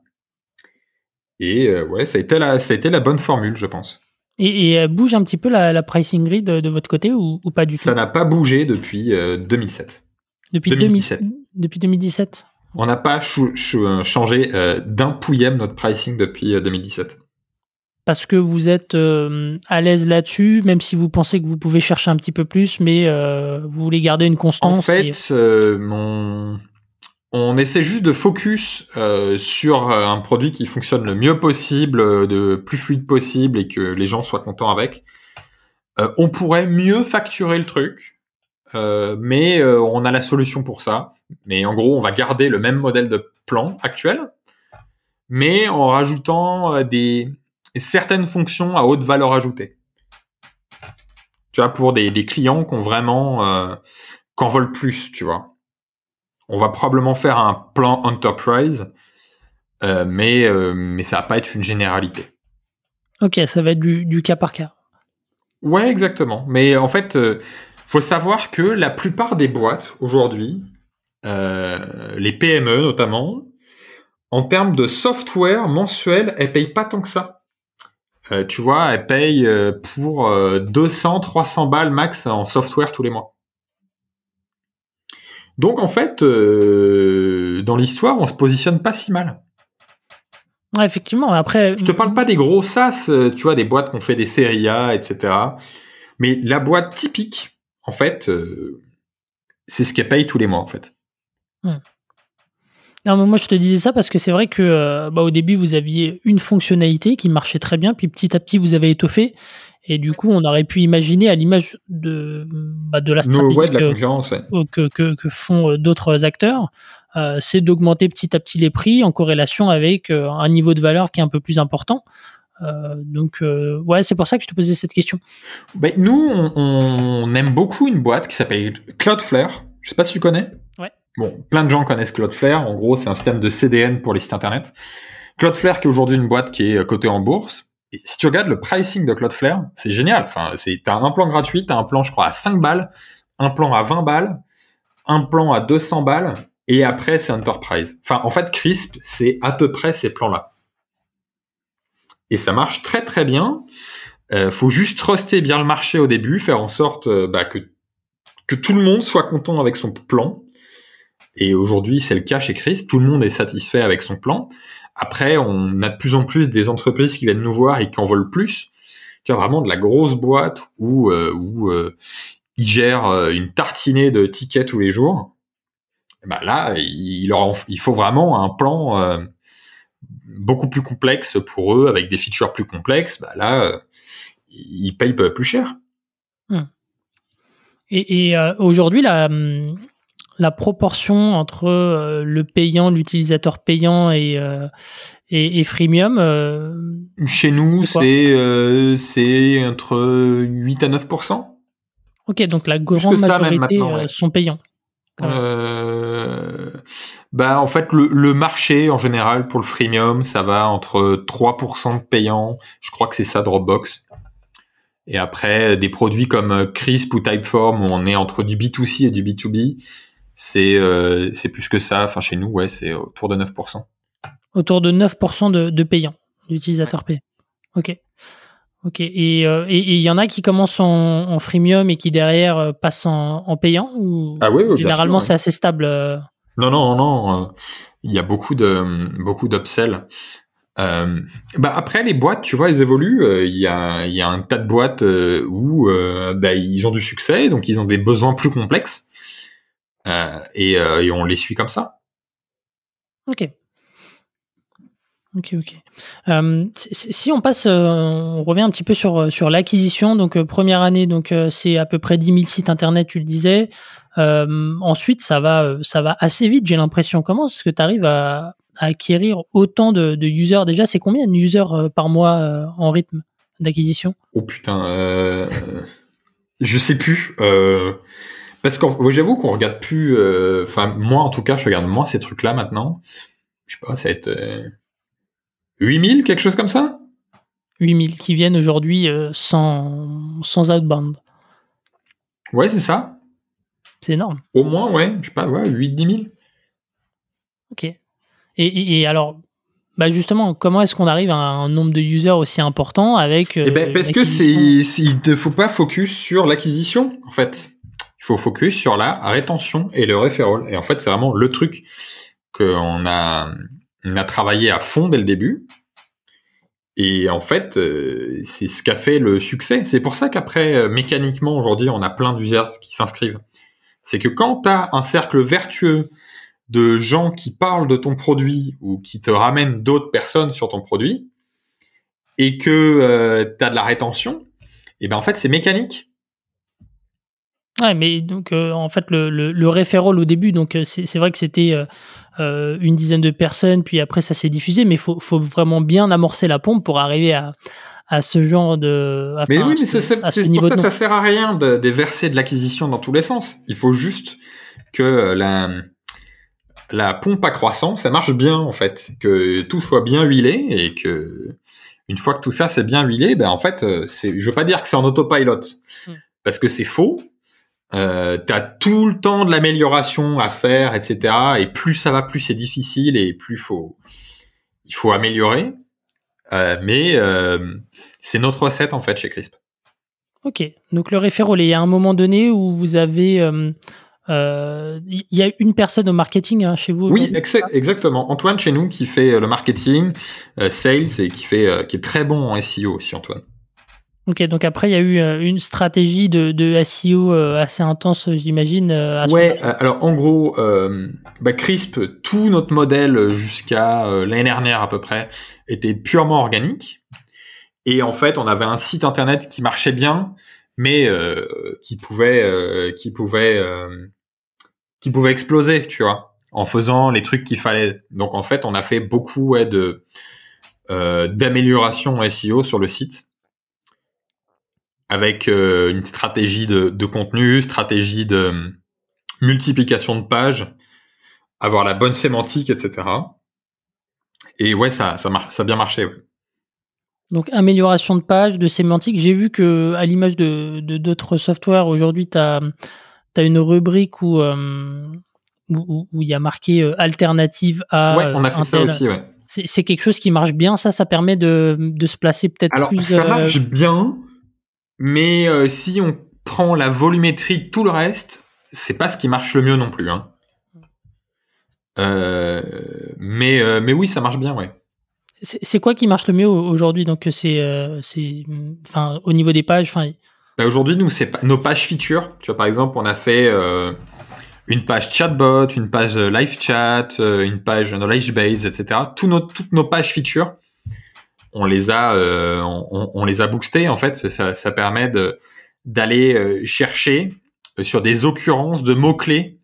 [SPEAKER 1] Et ouais, ça a, été la, ça a été la bonne formule, je pense.
[SPEAKER 2] Et, et bouge un petit peu la, pricing grid de, votre côté ou, pas du tout?
[SPEAKER 1] Ça n'a pas bougé depuis 2007.
[SPEAKER 2] Depuis 2017. depuis 2017
[SPEAKER 1] On n'a pas changé euh, d'un pouillème notre pricing depuis 2017.
[SPEAKER 2] parce que vous êtes euh, à l'aise là-dessus, même si vous pensez que vous pouvez chercher un petit peu plus, mais euh, vous voulez garder une constance.
[SPEAKER 1] En fait, mon... on essaie juste de focus sur un produit qui fonctionne le mieux possible, de plus fluide possible et que les gens soient contents avec. on pourrait mieux facturer le truc, mais on a la solution pour ça. Mais en gros, on va garder le même modèle de plan actuel, mais en rajoutant des certaines fonctions à haute valeur ajoutée. Tu vois, pour des, clients qui ont vraiment, euh, qu'en veulent plus, tu vois. On va probablement faire un plan enterprise, euh, mais, euh, mais ça va pas être une généralité.
[SPEAKER 2] Ok, ça va être du, cas par cas.
[SPEAKER 1] Ouais, exactement. Mais en fait, faut savoir que la plupart des boîtes aujourd'hui, les PME notamment, en termes de software mensuel, elles payent pas tant que ça. Euh, tu vois, elle paye euh, pour 200, euh, 300 balles max en software tous les mois. Donc en fait, dans l'histoire, on se positionne pas si mal.
[SPEAKER 2] Ouais, effectivement. Après,
[SPEAKER 1] je te parle pas des gros SaaS, tu vois, des boîtes qui ont fait des séries A, etc. Mais la boîte typique, en fait, c'est ce qu'elle paye tous les mois, en fait.
[SPEAKER 2] Hmm. Non, moi je te disais ça parce que c'est vrai que euh, bah, au début vous aviez une fonctionnalité qui marchait très bien, puis petit à petit vous avez étoffé, et du coup on aurait pu imaginer à l'image de, bah, de la stratégie que, que, que, font euh, d'autres acteurs, euh, c'est d'augmenter petit à petit les prix en corrélation avec un niveau de valeur qui est un peu plus important. Donc ouais, c'est pour ça que je te posais cette question.
[SPEAKER 1] Ben, nous, on, on, aime beaucoup une boîte qui s'appelle Cloudflare. Je sais pas si tu connais. Bon, plein de gens connaissent Cloudflare. En gros, c'est un système de CDN pour les sites internet. Cloudflare, qui est aujourd'hui une boîte qui est euh, cotée en bourse. Et si tu regardes le pricing de Cloudflare, c'est génial. Enfin, c'est, t'as un plan gratuit, t'as un plan, je crois, à 5 balles, un plan à 20 balles, un plan à 200 balles, et après, c'est Enterprise. Enfin, en fait, Crisp, c'est à peu près ces plans-là. Et ça marche très très bien. Euh, faut juste truster bien le marché au début, faire en sorte euh, bah, que, que tout le monde soit content avec son plan et aujourd'hui, c'est le cas chez Chris. Tout le monde est satisfait avec son plan. Après, on a de plus en plus des entreprises qui viennent nous voir et qui en veulent plus. Tu as vraiment de la grosse boîte où, euh, où euh, ils gèrent euh, une tartinée de tickets tous les jours. bah là, il, leur il faut vraiment un plan beaucoup plus complexe pour eux, avec des features plus complexes. Bah là, ils payent plus cher.
[SPEAKER 2] Hmm. Et, et aujourd'hui, la, la proportion entre euh, le payant, l'utilisateur payant et, euh, et, freemium euh,
[SPEAKER 1] Chez nous, c'est c'est entre 8 à 9
[SPEAKER 2] Ok, donc la grande majorité sont payants.
[SPEAKER 1] Bah en fait le, le, marché en général pour le freemium ça va entre 3% de payants je crois que c'est ça Dropbox et après des produits comme Crisp ou Typeform où on est entre du B2C et du B2B c'est euh, c'est plus que ça. Enfin, chez nous, ouais, c'est autour de 9%.
[SPEAKER 2] Autour de 9% de, de payants, d'utilisateurs payants. Ok. Ok. Et euh, il et, y en a qui commencent en, en, freemium et qui derrière euh, passent en, en payant ou
[SPEAKER 1] ah oui, oui
[SPEAKER 2] généralement c'est assez stable.
[SPEAKER 1] Non, non, non. Il y a beaucoup de beaucoup d'upsell. Euh, bah après les boîtes, tu vois, elles évoluent. Il y, a, y a un tas de boîtes où bah, ils ont du succès, donc ils ont des besoins plus complexes. Euh, euh, et, on les suit comme ça.
[SPEAKER 2] Ok. Ok, ok. Euh, si on passe, on revient un petit peu sur, sur l'acquisition. Donc, première année, donc c'est à peu près 10 000 sites internet, tu le disais. ensuite, ça va, ça va assez vite, j'ai l'impression. Comment est-ce que tu arrives à, acquérir autant de, users? Déjà, c'est combien de users par mois en rythme d'acquisition?
[SPEAKER 1] Oh putain, je sais plus. Parce que j'avoue qu'on regarde plus. Euh, enfin, moi en tout cas, je regarde moins ces trucs-là maintenant. Je sais pas, ça va être 8000, euh, quelque chose comme ça?
[SPEAKER 2] 8000 qui viennent aujourd'hui euh, sans, sans outbound.
[SPEAKER 1] Ouais, c'est ça.
[SPEAKER 2] C'est énorme.
[SPEAKER 1] Au moins, ouais, je sais pas, ouais, 8-10 000.
[SPEAKER 2] Ok. Et, et, alors, bah justement, comment est-ce qu'on arrive à un nombre de users aussi important avec.
[SPEAKER 1] Eh ben, parce que c'est, il ne faut pas focus sur l'acquisition, en fait il faut focus sur la rétention et le referral. Et en fait, c'est vraiment le truc qu'on a, on a travaillé à fond dès le début. Et en fait, euh, c'est ce qu'a fait le succès. C'est pour ça qu'après, euh, mécaniquement, aujourd'hui, on a plein d'users qui s'inscrivent. C'est que quand tu as un cercle vertueux de gens qui parlent de ton produit ou qui te ramènent d'autres personnes sur ton produit, et que euh, tu as de la rétention, et ben en fait, c'est mécanique.
[SPEAKER 2] Ouais, mais donc en fait le, le, le référol au début, donc c'est vrai que c'était euh, une dizaine de personnes, puis après ça s'est diffusé, mais il faut, faut, vraiment bien amorcer la pompe pour arriver à, à ce genre de.
[SPEAKER 1] mais oui, mais c'est pour ça ça sert à rien de, de verser de l'acquisition dans tous les sens. Il faut juste que la, la pompe à croissance, ça marche bien en fait, que tout soit bien huilé et que une fois que tout ça c'est bien huilé, ben en fait, euh, c'est, je veux pas dire que c'est en autopilot hmm. parce que c'est faux euh, t'as tout le temps de l'amélioration à faire, etc. Et plus ça va, plus c'est difficile et plus faut, il faut améliorer. Euh, mais euh, c'est notre recette en fait chez Crisp.
[SPEAKER 2] Ok, donc le référent, il y a un moment donné où vous avez, il y a une personne au marketing hein, chez vous.
[SPEAKER 1] Oui, exactement. Antoine chez nous qui fait le marketing, sales et qui fait, qui est très bon en SEO aussi, Antoine.
[SPEAKER 2] Ok, donc après, il y a eu euh, une stratégie de, de SEO euh, assez intense, j'imagine.
[SPEAKER 1] Euh, ouais, alors en gros, bah, Crisp, tout notre modèle jusqu'à l'année dernière à peu près était purement organique. Et en fait, on avait un site internet qui marchait bien, mais qui pouvait, qui pouvait, qui pouvait exploser, tu vois, en faisant les trucs qu'il fallait. Donc en fait, on a fait beaucoup ouais, de d'amélioration SEO sur le site avec euh, une stratégie de, de, contenu, stratégie de euh, multiplication de pages, avoir la bonne sémantique, etc. Et ouais, ça, ça, ça a bien marché.
[SPEAKER 2] Donc amélioration de page, de sémantique. J'ai vu que à l'image de d'autres softwares, aujourd'hui, tu as, as, une rubrique où euh, où il y a marqué alternative à.
[SPEAKER 1] Ouais, on a fait ça aussi, ouais.
[SPEAKER 2] C'est quelque chose qui marche bien, ça, ça permet de, de se placer peut-être
[SPEAKER 1] plus.
[SPEAKER 2] Alors,
[SPEAKER 1] ça marche bien, mais euh, si on prend la volumétrie, tout le reste, c'est pas ce qui marche le mieux non plus. Hein. Euh, mais, euh, mais oui, ça marche bien, ouais.
[SPEAKER 2] C'est quoi qui marche le mieux aujourd'hui? Donc c'est, enfin, au niveau des pages, enfin.
[SPEAKER 1] Bah, aujourd'hui, nous, c'est nos pages features. Tu vois, par exemple, on a fait une page chatbot, une page live chat, une page knowledge base, etc. Tout nos, toutes nos pages features, on les a, euh, on, les a boostés en fait. Ça, permet de d'aller euh, chercher euh, sur des occurrences de mots clés.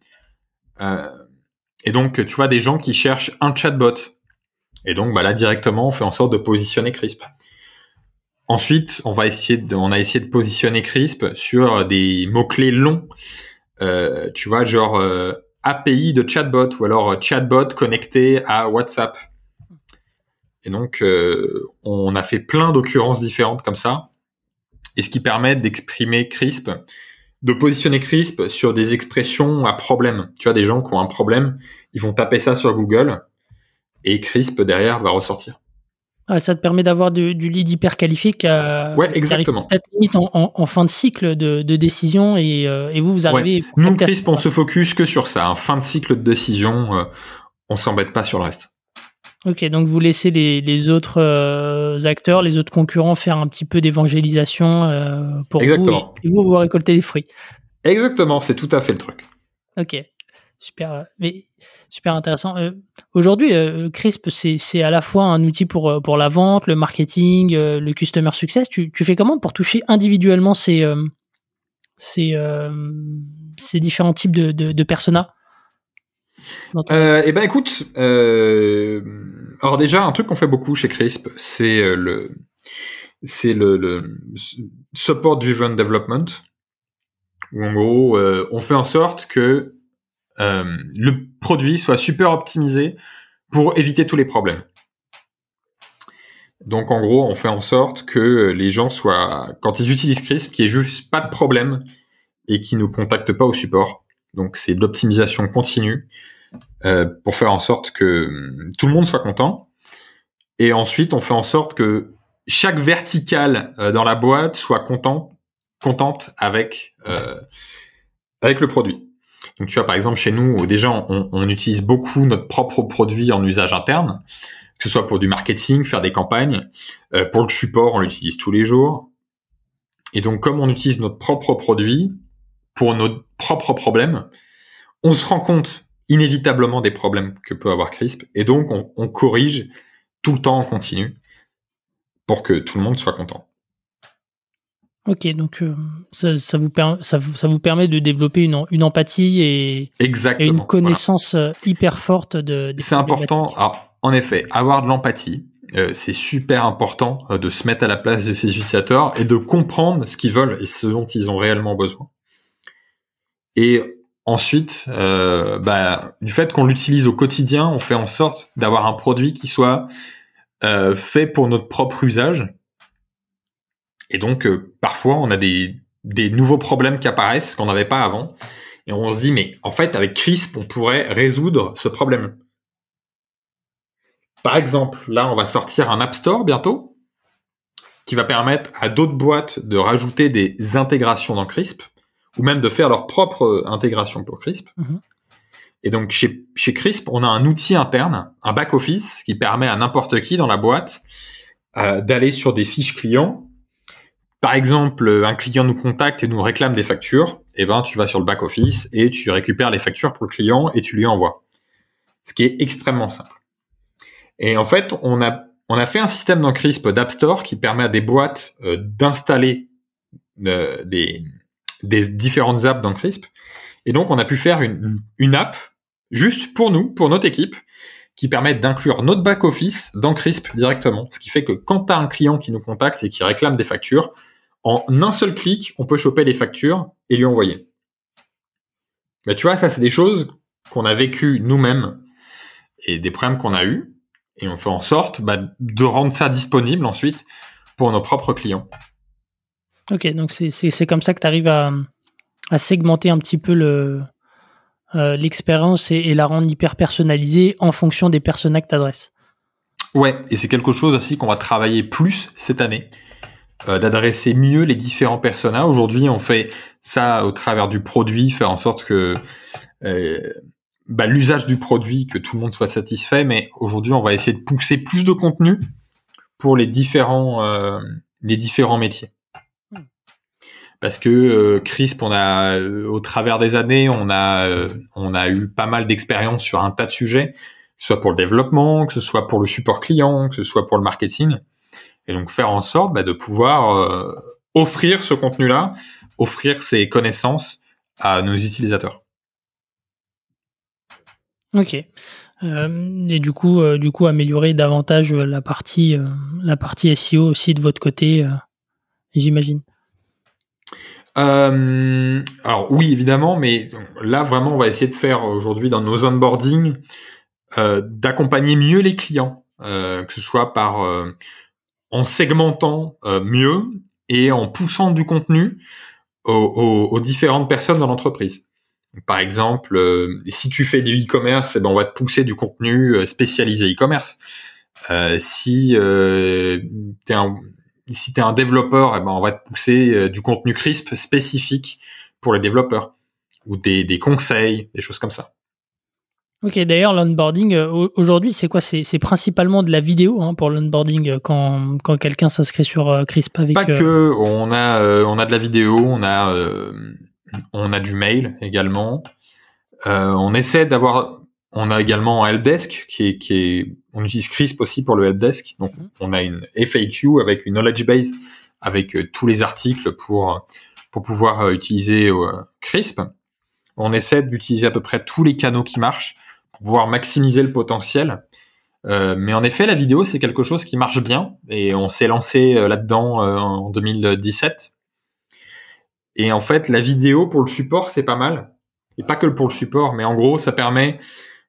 [SPEAKER 1] et donc, tu vois, des gens qui cherchent un chatbot. Et donc, bah là, directement, on fait en sorte de positionner Crisp. Ensuite, on va essayer de, on a essayé de positionner Crisp sur des mots clés longs. tu vois, genre API de chatbot ou alors chatbot connecté à WhatsApp. Et donc, euh, on a fait plein d'occurrences différentes comme ça, et ce qui permet d'exprimer CRISP, de positionner CRISP sur des expressions à problème. Tu vois, des gens qui ont un problème, ils vont taper ça sur Google, et CRISP derrière va ressortir.
[SPEAKER 2] ça te permet d'avoir du, lead hyper qualifié qui
[SPEAKER 1] ouais, exactement.
[SPEAKER 2] peut-être limite en, fin de cycle de, décision et, euh, et, vous, vous arrivez.
[SPEAKER 1] Ouais. Nous, CRISP, on se focus que sur ça. En fin de cycle de décision, euh, on s'embête pas sur le reste.
[SPEAKER 2] Ok, donc vous laissez les, autres euh, acteurs, les autres concurrents faire un petit peu d'évangélisation euh, pour vous et, vous, vous récoltez les fruits.
[SPEAKER 1] Exactement, c'est tout à fait le truc.
[SPEAKER 2] Ok, super, mais super intéressant. Euh, aujourd'hui, Crisp, c'est à la fois un outil pour, pour la vente, le marketing, le customer success. Tu, fais comment pour toucher individuellement ces, ces, ces différents types de, de, de personas?
[SPEAKER 1] Euh, eh ben écoute, euh, alors déjà un truc qu'on fait beaucoup chez Crisp, c'est euh, le c'est le, le, support driven development où en gros euh, on fait en sorte que le produit soit super optimisé pour éviter tous les problèmes. Donc en gros, on fait en sorte que les gens soient, quand ils utilisent Crisp, qu'il n'y ait juste pas de problème et qu'ils ne contactent pas au support. Donc c'est de l'optimisation continue euh, pour faire en sorte que hum, tout le monde soit content. Et ensuite, on fait en sorte que chaque verticale euh, dans la boîte soit content, contente avec euh, avec le produit. Donc tu vois par exemple chez nous déjà on, on, utilise beaucoup notre propre produit en usage interne que ce soit pour du marketing, faire des campagnes. Pour le support, on l'utilise tous les jours. Et donc, comme on utilise notre propre produit pour nos propres problèmes, on se rend compte inévitablement des problèmes que peut avoir Crisp. Et donc, on, corrige tout le temps en continu pour que tout le monde soit content.
[SPEAKER 2] Ok, donc euh, ça, vous ça, vous permet de développer une, une empathie et, une connaissance euh, hyper forte de.
[SPEAKER 1] C'est important. Alors, en effet, avoir de l'empathie, euh, c'est super important de se mettre à la place de ces utilisateurs et de comprendre ce qu'ils veulent et ce dont ils ont réellement besoin. Et ensuite, bah, du fait qu'on l'utilise au quotidien, on fait en sorte d'avoir un produit qui soit fait pour notre propre usage et donc, euh, parfois, on a des, des nouveaux problèmes qui apparaissent qu'on n'avait pas avant. Et on se dit, mais en fait, avec Crisp, on pourrait résoudre ce problème. Par exemple, là, on va sortir un App Store bientôt qui va permettre à d'autres boîtes de rajouter des intégrations dans Crisp ou même de faire leur propre intégration pour Crisp. Mhm. Et donc, chez, chez Crisp, on a un outil interne, un back-office qui permet à n'importe qui dans la boîte euh, d'aller sur des fiches clients par exemple, un client nous contacte et nous réclame des factures, et eh ben tu vas sur le back office et tu récupères les factures pour le client et tu lui envoies. Ce qui est extrêmement simple. Et en fait, on a on a fait un système dans Crisp d'App Store qui permet à des boîtes euh, d'installer euh, des des différentes apps dans Crisp. Et donc on a pu faire une, une app juste pour nous, pour notre équipe, qui permet d'inclure notre back office dans Crisp directement. Ce qui fait que quand tu as un client qui nous contacte et qui réclame des factures, en un seul clic, on peut choper les factures et lui envoyer. Mais tu vois, ça, c'est des choses qu'on a vécues nous-mêmes et des problèmes qu'on a eus. Et on fait en sorte bah, de rendre ça disponible ensuite pour nos propres clients.
[SPEAKER 2] Ok, donc c'est comme ça que tu arrives à, segmenter un petit peu euh, l'expérience et, la rendre hyper personnalisée en fonction des personas que tu adresses.
[SPEAKER 1] Ouais, et c'est quelque chose aussi qu'on va travailler plus cette année. Euh, d'adresser mieux les différents personnages. Aujourd'hui, on fait ça au travers du produit, faire en sorte que euh, bah, l'usage du produit, que tout le monde soit satisfait. Mais aujourd'hui, on va essayer de pousser plus de contenu pour les différents, les différents métiers. Parce que Crisp, on a, au travers des années, on a, on a eu pas mal d'expérience sur un tas de sujets, que ce soit pour le développement, que ce soit pour le support client, que ce soit pour le marketing et donc faire en sorte bah, de pouvoir euh, offrir ce contenu-là, offrir ces connaissances à nos utilisateurs.
[SPEAKER 2] Ok. Euh, et du coup, euh, du coup, améliorer davantage la partie, la partie SEO aussi de votre côté, j'imagine.
[SPEAKER 1] Alors oui, évidemment, mais là vraiment, on va essayer de faire aujourd'hui dans nos onboarding d'accompagner mieux les clients, que ce soit par en segmentant euh, mieux et en poussant du contenu aux, différentes personnes dans l'entreprise. Par exemple, euh, si tu fais du e-commerce, eh ben on va te pousser du contenu euh, spécialisé e-commerce. si si un développeur, eh ben on va te pousser du contenu crisp spécifique pour les développeurs ou des, des conseils, des choses comme ça.
[SPEAKER 2] Ok, d'ailleurs, l'onboarding, euh, aujourd'hui, c'est quoi? C'est principalement de la vidéo hein, pour l'onboarding euh, quand, quand quelqu'un s'inscrit sur euh, CRISP avec.
[SPEAKER 1] Pas que, on a, on a de la vidéo, on a, on a du mail également. on essaie d'avoir, on a également un helpdesk qui est, qui est, on utilise CRISP aussi pour le helpdesk. Donc, mhm. on a une FAQ avec une knowledge base avec tous les articles pour, pour pouvoir utiliser CRISP. On essaie d'utiliser à peu près tous les canaux qui marchent pouvoir maximiser le potentiel. Euh, mais en effet, la vidéo, c'est quelque chose qui marche bien et on s'est lancé euh, là-dedans euh, en 2017. Et en fait, la vidéo pour le support, c'est pas mal. Et pas que pour le support, mais en gros, ça permet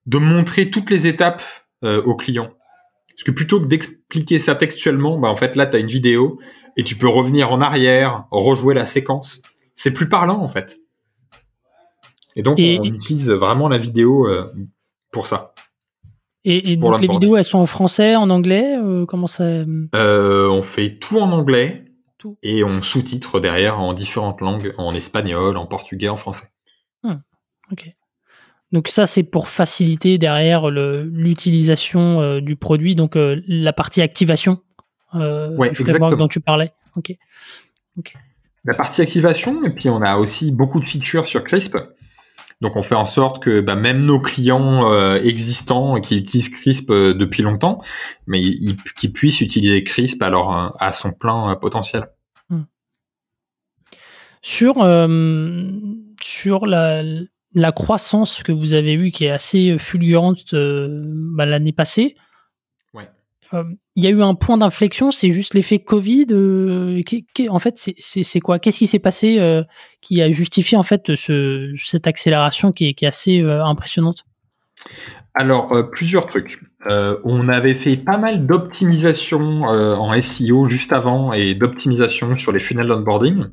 [SPEAKER 1] de montrer toutes les étapes au client. Parce que plutôt que d'expliquer ça textuellement, bah en fait là, tu as une vidéo et tu peux revenir en arrière, rejouer la séquence. C'est plus parlant en fait. Et donc, on utilise vraiment la vidéo pour ça.
[SPEAKER 2] Et, donc les vidéos, elles sont en français, en anglais euh, Comment ça
[SPEAKER 1] euh, On fait tout en anglais tout. et on sous-titre derrière en différentes langues, en espagnol, en portugais, en français.
[SPEAKER 2] Hmm, ok. Donc ça, c'est pour faciliter derrière l'utilisation du produit, donc la partie activation
[SPEAKER 1] ouais, du framework
[SPEAKER 2] dont tu parlais. Ok.
[SPEAKER 1] La partie activation, et puis on a aussi beaucoup de features sur Crisp. Donc on fait en sorte que bah, même nos clients euh, existants qui utilisent Crisp euh, depuis longtemps, mais qui puissent utiliser Crisp alors euh, à son plein potentiel. Hmm.
[SPEAKER 2] Sur sur la, la croissance que vous avez eue qui est assez fulgurante bah, l'année passée, euh, il y a eu un point d'inflexion, c'est juste l'effet Covid. Euh, en fait, c'est quoi? Qu'est-ce qui s'est passé euh, qui a justifié en fait ce, cette accélération qui est, qui est assez impressionnante?
[SPEAKER 1] Alors, plusieurs trucs. on avait fait pas mal d'optimisation en SEO juste avant et d'optimisation sur les funnels d'onboarding.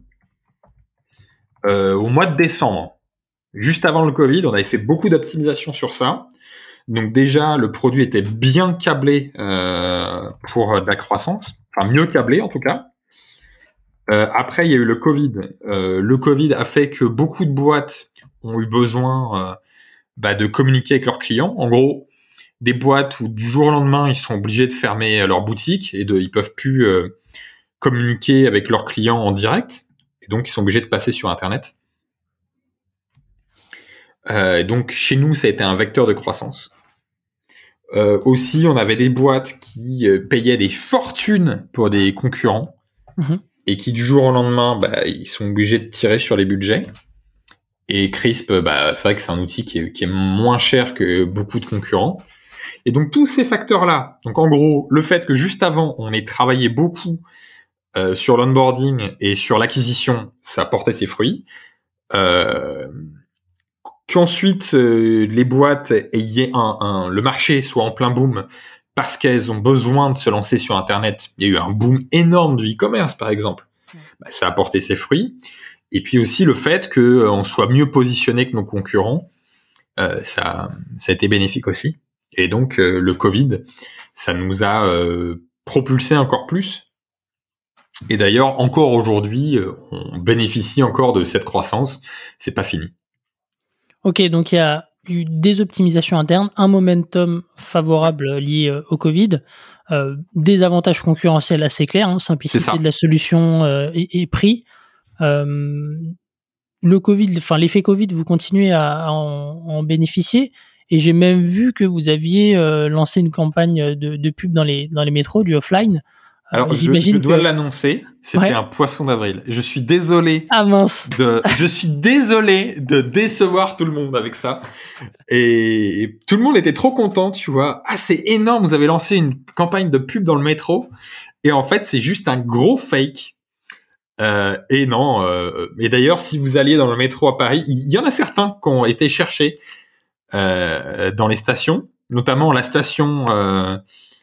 [SPEAKER 1] au mois de décembre, juste avant le Covid, on avait fait beaucoup d'optimisation sur ça. Donc déjà, le produit était bien câblé euh, pour de la croissance, enfin mieux câblé en tout cas. Euh, après, il y a eu le Covid. Euh, le Covid a fait que beaucoup de boîtes ont eu besoin bah, de communiquer avec leurs clients. En gros, des boîtes où du jour au lendemain, ils sont obligés de fermer leur boutique et de, ils peuvent plus communiquer avec leurs clients en direct. Et donc, ils sont obligés de passer sur Internet. Donc, chez nous, ça a été un vecteur de croissance. Euh, aussi, on avait des boîtes qui euh, payaient des fortunes pour des concurrents mhm. et qui du jour au lendemain, bah, ils sont obligés de tirer sur les budgets. Et Crisp, bah, c'est vrai que c'est un outil qui est, moins cher que beaucoup de concurrents. Et donc tous ces facteurs-là, donc en gros, le fait que juste avant, on ait travaillé beaucoup euh, sur l'onboarding et sur l'acquisition, ça portait ses fruits. Euh, qu'ensuite euh, les boîtes aient un, le marché soit en plein boom parce qu'elles ont besoin de se lancer sur Internet. Il y a eu un boom énorme du e-commerce, par exemple. Bah, ça a porté ses fruits. Et puis aussi le fait qu'on euh, soit mieux positionné que nos concurrents, euh, ça, ça a été bénéfique aussi. Et donc le Covid, ça nous a propulsé encore plus. Et d'ailleurs, encore aujourd'hui, on bénéficie encore de cette croissance. C'est pas fini.
[SPEAKER 2] Ok, donc il y a eu des optimisations internes, un momentum favorable lié euh, au Covid, euh, des avantages concurrentiels assez clairs, hein, simplicité de la solution euh, et, prix. le Covid, enfin l'effet Covid, vous continuez à, en, bénéficier. Et j'ai même vu que vous aviez lancé une campagne de, de, pub dans les, dans les métros, du offline.
[SPEAKER 1] Alors, je, je, dois l'annoncer. C'était un poisson d'avril. Je suis désolé.
[SPEAKER 2] Ah mince.
[SPEAKER 1] De, je suis désolé de décevoir tout le monde avec ça. Et, tout le monde était trop content, tu vois. Ah, c'est énorme. Vous avez lancé une campagne de pub dans le métro. Et en fait, c'est juste un gros fake. Euh, et non. Euh, et d'ailleurs, si vous alliez dans le métro à Paris, il y en a certains qui ont été cherchés euh, dans les stations, notamment la station.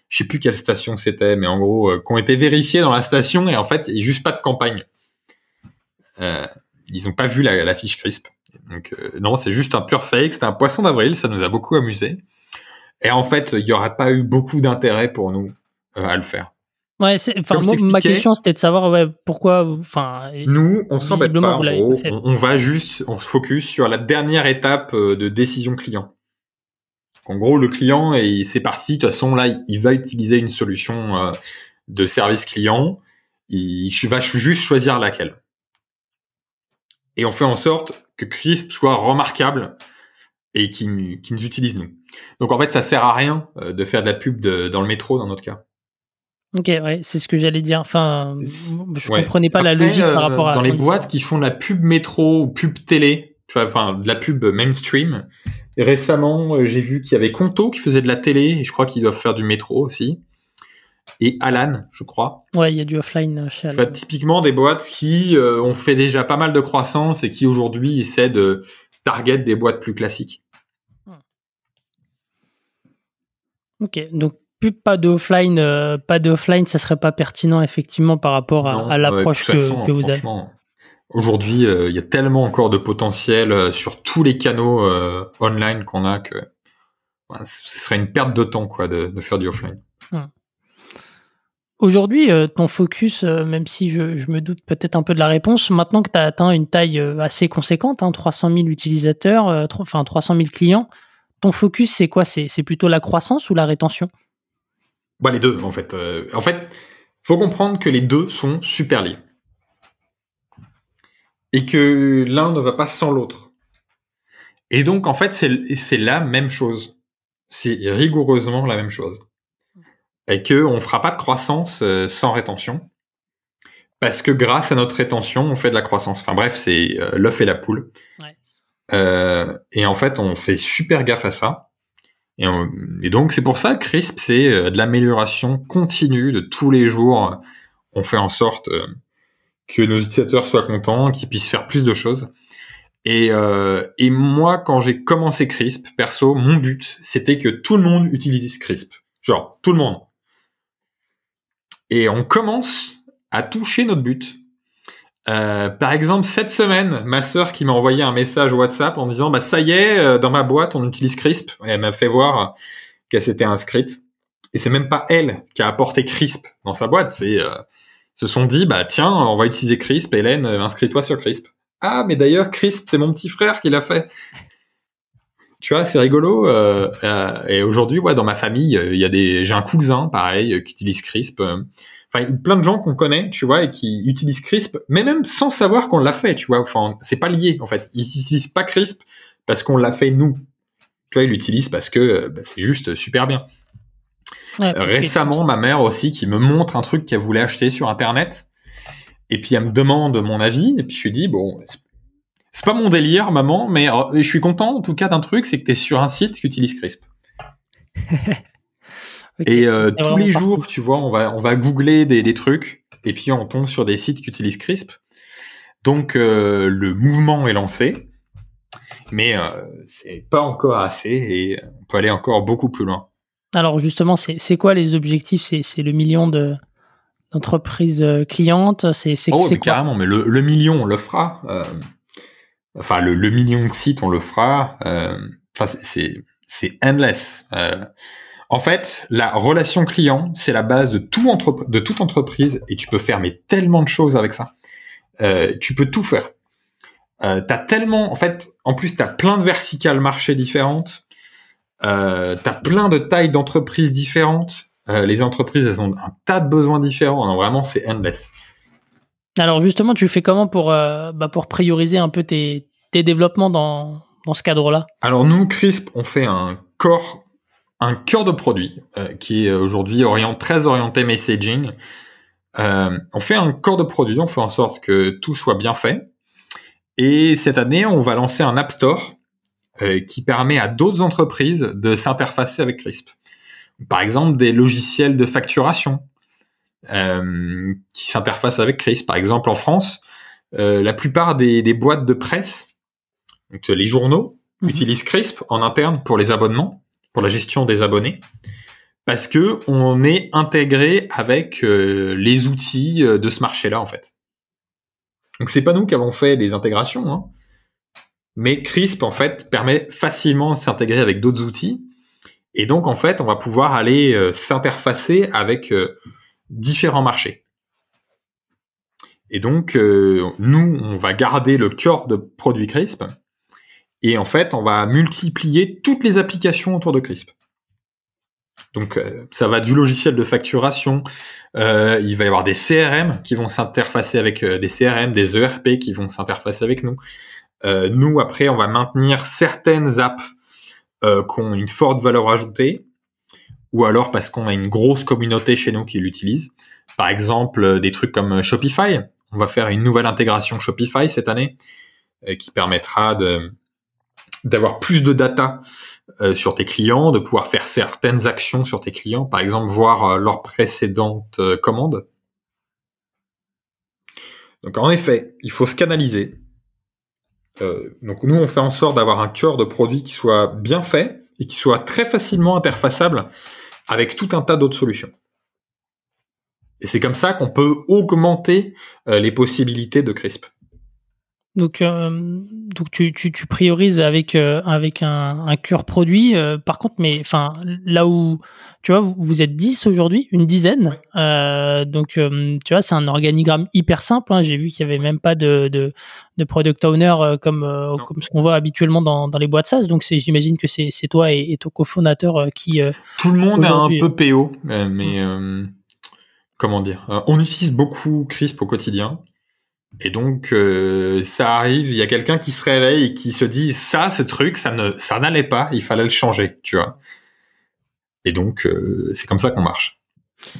[SPEAKER 1] Euh, je sais plus quelle station c'était, mais en gros, euh, qui ont été vérifiés dans la station et en fait, il n'y a juste pas de campagne. Euh, ils n'ont pas vu la, fiche crisp. Donc euh, non, c'est juste un pur fake. C'était un poisson d'avril, ça nous a beaucoup amusé. Et en fait, il n'y aurait pas eu beaucoup d'intérêt pour nous à le faire.
[SPEAKER 2] Ouais, enfin ma question c'était de savoir ouais, pourquoi enfin
[SPEAKER 1] nous on s'embête pas on, va juste on se focus sur la dernière étape de décision client. En gros, le client, et c'est parti. De toute façon, là, il va utiliser une solution euh, de service client. Il va juste choisir laquelle. Et on fait en sorte que Crisp soit remarquable et qu'il nous utilise nous. Donc en fait, ça sert à rien euh, de faire de la pub dans le métro dans notre cas.
[SPEAKER 2] Ok, ouais, c'est ce que j'allais dire. Enfin, je comprenais pas la logique par euh, rapport
[SPEAKER 1] à. Dans les boîtes qui font de la pub métro ou pub télé, tu vois, enfin de la pub mainstream, récemment, euh, j'ai vu qu'il y avait Conto qui faisait de la télé, et je crois qu'ils doivent faire du métro aussi. Et Alan, je crois.
[SPEAKER 2] Ouais, il y a du offline chez Alan.
[SPEAKER 1] typiquement des boîtes qui euh, ont fait déjà pas mal de croissance et qui aujourd'hui essaient de target des boîtes plus classiques. Hmm.
[SPEAKER 2] Ok, donc pas d'offline, euh, pas d'offline, ça serait pas pertinent effectivement par rapport à, l'approche que, que, vous avez.
[SPEAKER 1] Aujourd'hui, euh, il y a tellement encore de potentiel euh, sur tous les canaux euh, online qu'on a que ce serait une perte de temps quoi de, faire du offline.
[SPEAKER 2] Aujourd'hui, ton focus, même si je, me doute peut-être un peu de la réponse, maintenant que tu as atteint une taille assez conséquente, 300 hein, 000 utilisateurs, enfin 300 000 clients, ton focus, c'est quoi? C'est, plutôt la croissance ou la rétention?
[SPEAKER 1] Bah, Les deux, en fait. en fait, faut comprendre que les deux sont super liés. Et que l'un ne va pas sans l'autre. Et donc, en fait, c'est la même chose. C'est rigoureusement la même chose. Et que on fera pas de croissance euh, sans rétention. Parce que grâce à notre rétention, on fait de la croissance. Enfin bref, c'est euh, l'œuf et la poule. Euh, et en fait, on fait super gaffe à ça. Et, et donc, c'est pour ça que CRISP, c'est de l'amélioration continue de tous les jours. On fait en sorte que nos utilisateurs soient contents, qu'ils puissent faire plus de choses. Et, euh, et moi, quand j'ai commencé Crisp, perso, mon but, c'était que tout le monde utilise Crisp. Genre, tout le monde. Et on commence à toucher notre but. Euh, par exemple, cette semaine, ma sœur qui m'a envoyé un message WhatsApp en disant, bah ça y est, euh, dans ma boîte, on utilise Crisp. Et elle m'a fait voir qu'elle s'était inscrite. Et c'est même pas elle qui a apporté Crisp dans sa boîte. C'est, se sont dit, bah tiens, on va utiliser Crisp. Hélène, inscris-toi sur Crisp. Ah, mais d'ailleurs, Crisp, c'est mon petit frère qui l'a fait. Tu vois, c'est rigolo. Euh, euh, et aujourd'hui, ouais, dans ma famille, il y a des, j'ai un cousin, pareil, qui utilise Crisp. Enfin, plein de gens qu'on connaît, tu vois, et qui utilisent Crisp, mais même sans savoir qu'on l'a fait, tu vois. Enfin, c'est pas lié, en fait. Ils utilisent pas Crisp parce qu'on l'a fait nous. Tu vois, ils l'utilisent parce que euh, bah, c'est juste super bien. Récemment, ma mère aussi qui me montre un truc qu'elle voulait acheter sur Internet et puis elle me demande mon avis, et puis je lui dis bon, c'est pas mon délire, maman, mais euh, je suis content en tout cas d'un truc, c'est que tu es sur un site qui utilise Crisp. Et euh, tous les jours, tu vois, on va on va googler des, des, trucs, et puis on tombe sur des sites qui utilisent Crisp. Donc euh, le mouvement est lancé, mais c'est pas encore assez, et on peut aller encore beaucoup plus loin.
[SPEAKER 2] Alors justement, c'est quoi les objectifs? C'est le million de entreprise euh, cliente C'est
[SPEAKER 1] oh, quoi? carrément, mais le, million, on le fera. Euh, enfin, le, million de sites, on le fera. Euh, enfin, c'est endless. en fait, la relation client, c'est la base de, tout de toute entreprise et tu peux faire mais tellement de choses avec ça. tu peux tout faire. T'as tellement, en fait, en plus t'as plein de verticales marchés différentes. Euh, t'as plein de tailles d'entreprises différentes. Euh, les entreprises, elles ont un tas de besoins différents. Non, vraiment, c'est endless.
[SPEAKER 2] Alors justement, tu fais comment pour, euh, bah, pour prioriser un peu tes, tes développements dans, dans ce cadre-là?
[SPEAKER 1] Alors nous, Crisp, on fait un corps, un cœur de produit euh, qui est aujourd'hui très orienté messaging. on fait un corps de produit, on fait en sorte que tout soit bien fait. Et cette année, on va lancer un App Store qui permet à d'autres entreprises de s'interfacer avec Crisp par exemple des logiciels de facturation euh, qui s'interfacent avec CRIS. Par exemple, en France, euh, la plupart des, boîtes de presse, donc les journaux, mhm. utilisent CRISP en interne pour les abonnements, pour la gestion des abonnés, parce que on est intégré avec euh, les outils de ce marché-là en fait. Donc c'est pas nous qui avons fait des intégrations, hein, mais CRISP en fait permet facilement de s'intégrer avec d'autres outils et donc, en fait, on va pouvoir aller euh, s'interfacer avec euh, différents marchés. Et donc, euh, nous, on va garder le cœur de produit Crisp. Et en fait, on va multiplier toutes les applications autour de Crisp. Donc, ça va du logiciel de facturation. il va y avoir des CRM qui vont s'interfacer avec des CRM, des ERP qui vont s'interfacer avec nous. Nous, après, on va maintenir certaines apps euh, qui ont une forte valeur ajoutée, ou alors parce qu'on a une grosse communauté chez nous qui l'utilise. Par exemple, euh, des trucs comme Shopify. On va faire une nouvelle intégration Shopify cette année euh, qui permettra d'avoir plus de data sur tes clients, de pouvoir faire certaines actions sur tes clients, par exemple voir leurs précédentes commandes. Donc en effet, il faut se canaliser, euh, donc nous, on fait en sorte d'avoir un cœur de produit qui soit bien fait et qui soit très facilement interfaçable avec tout un tas d'autres solutions. Et c'est comme ça qu'on peut augmenter euh, les possibilités de CRISP.
[SPEAKER 2] Donc, euh, donc tu, tu, tu, priorises avec, euh, avec un, un cœur produit. Euh, par contre, mais enfin, là où tu vois, vous êtes 10 aujourd'hui, une dizaine. donc, tu vois, c'est un organigramme hyper simple. Hein. J'ai vu qu'il y avait même pas de, de, de product owner comme, comme ce qu'on voit habituellement dans, dans les boîtes SaaS. Donc, j'imagine que c'est toi et, et ton cofondateur qui.
[SPEAKER 1] Tout le monde a un peu PO, mais comment dire On utilise beaucoup Crisp au quotidien. Et donc, euh, ça arrive, il y a quelqu'un qui se réveille et qui se dit ça, ce truc, ça ne, ça n'allait pas, il fallait le changer, tu vois. Et donc, euh, c'est comme ça qu'on marche.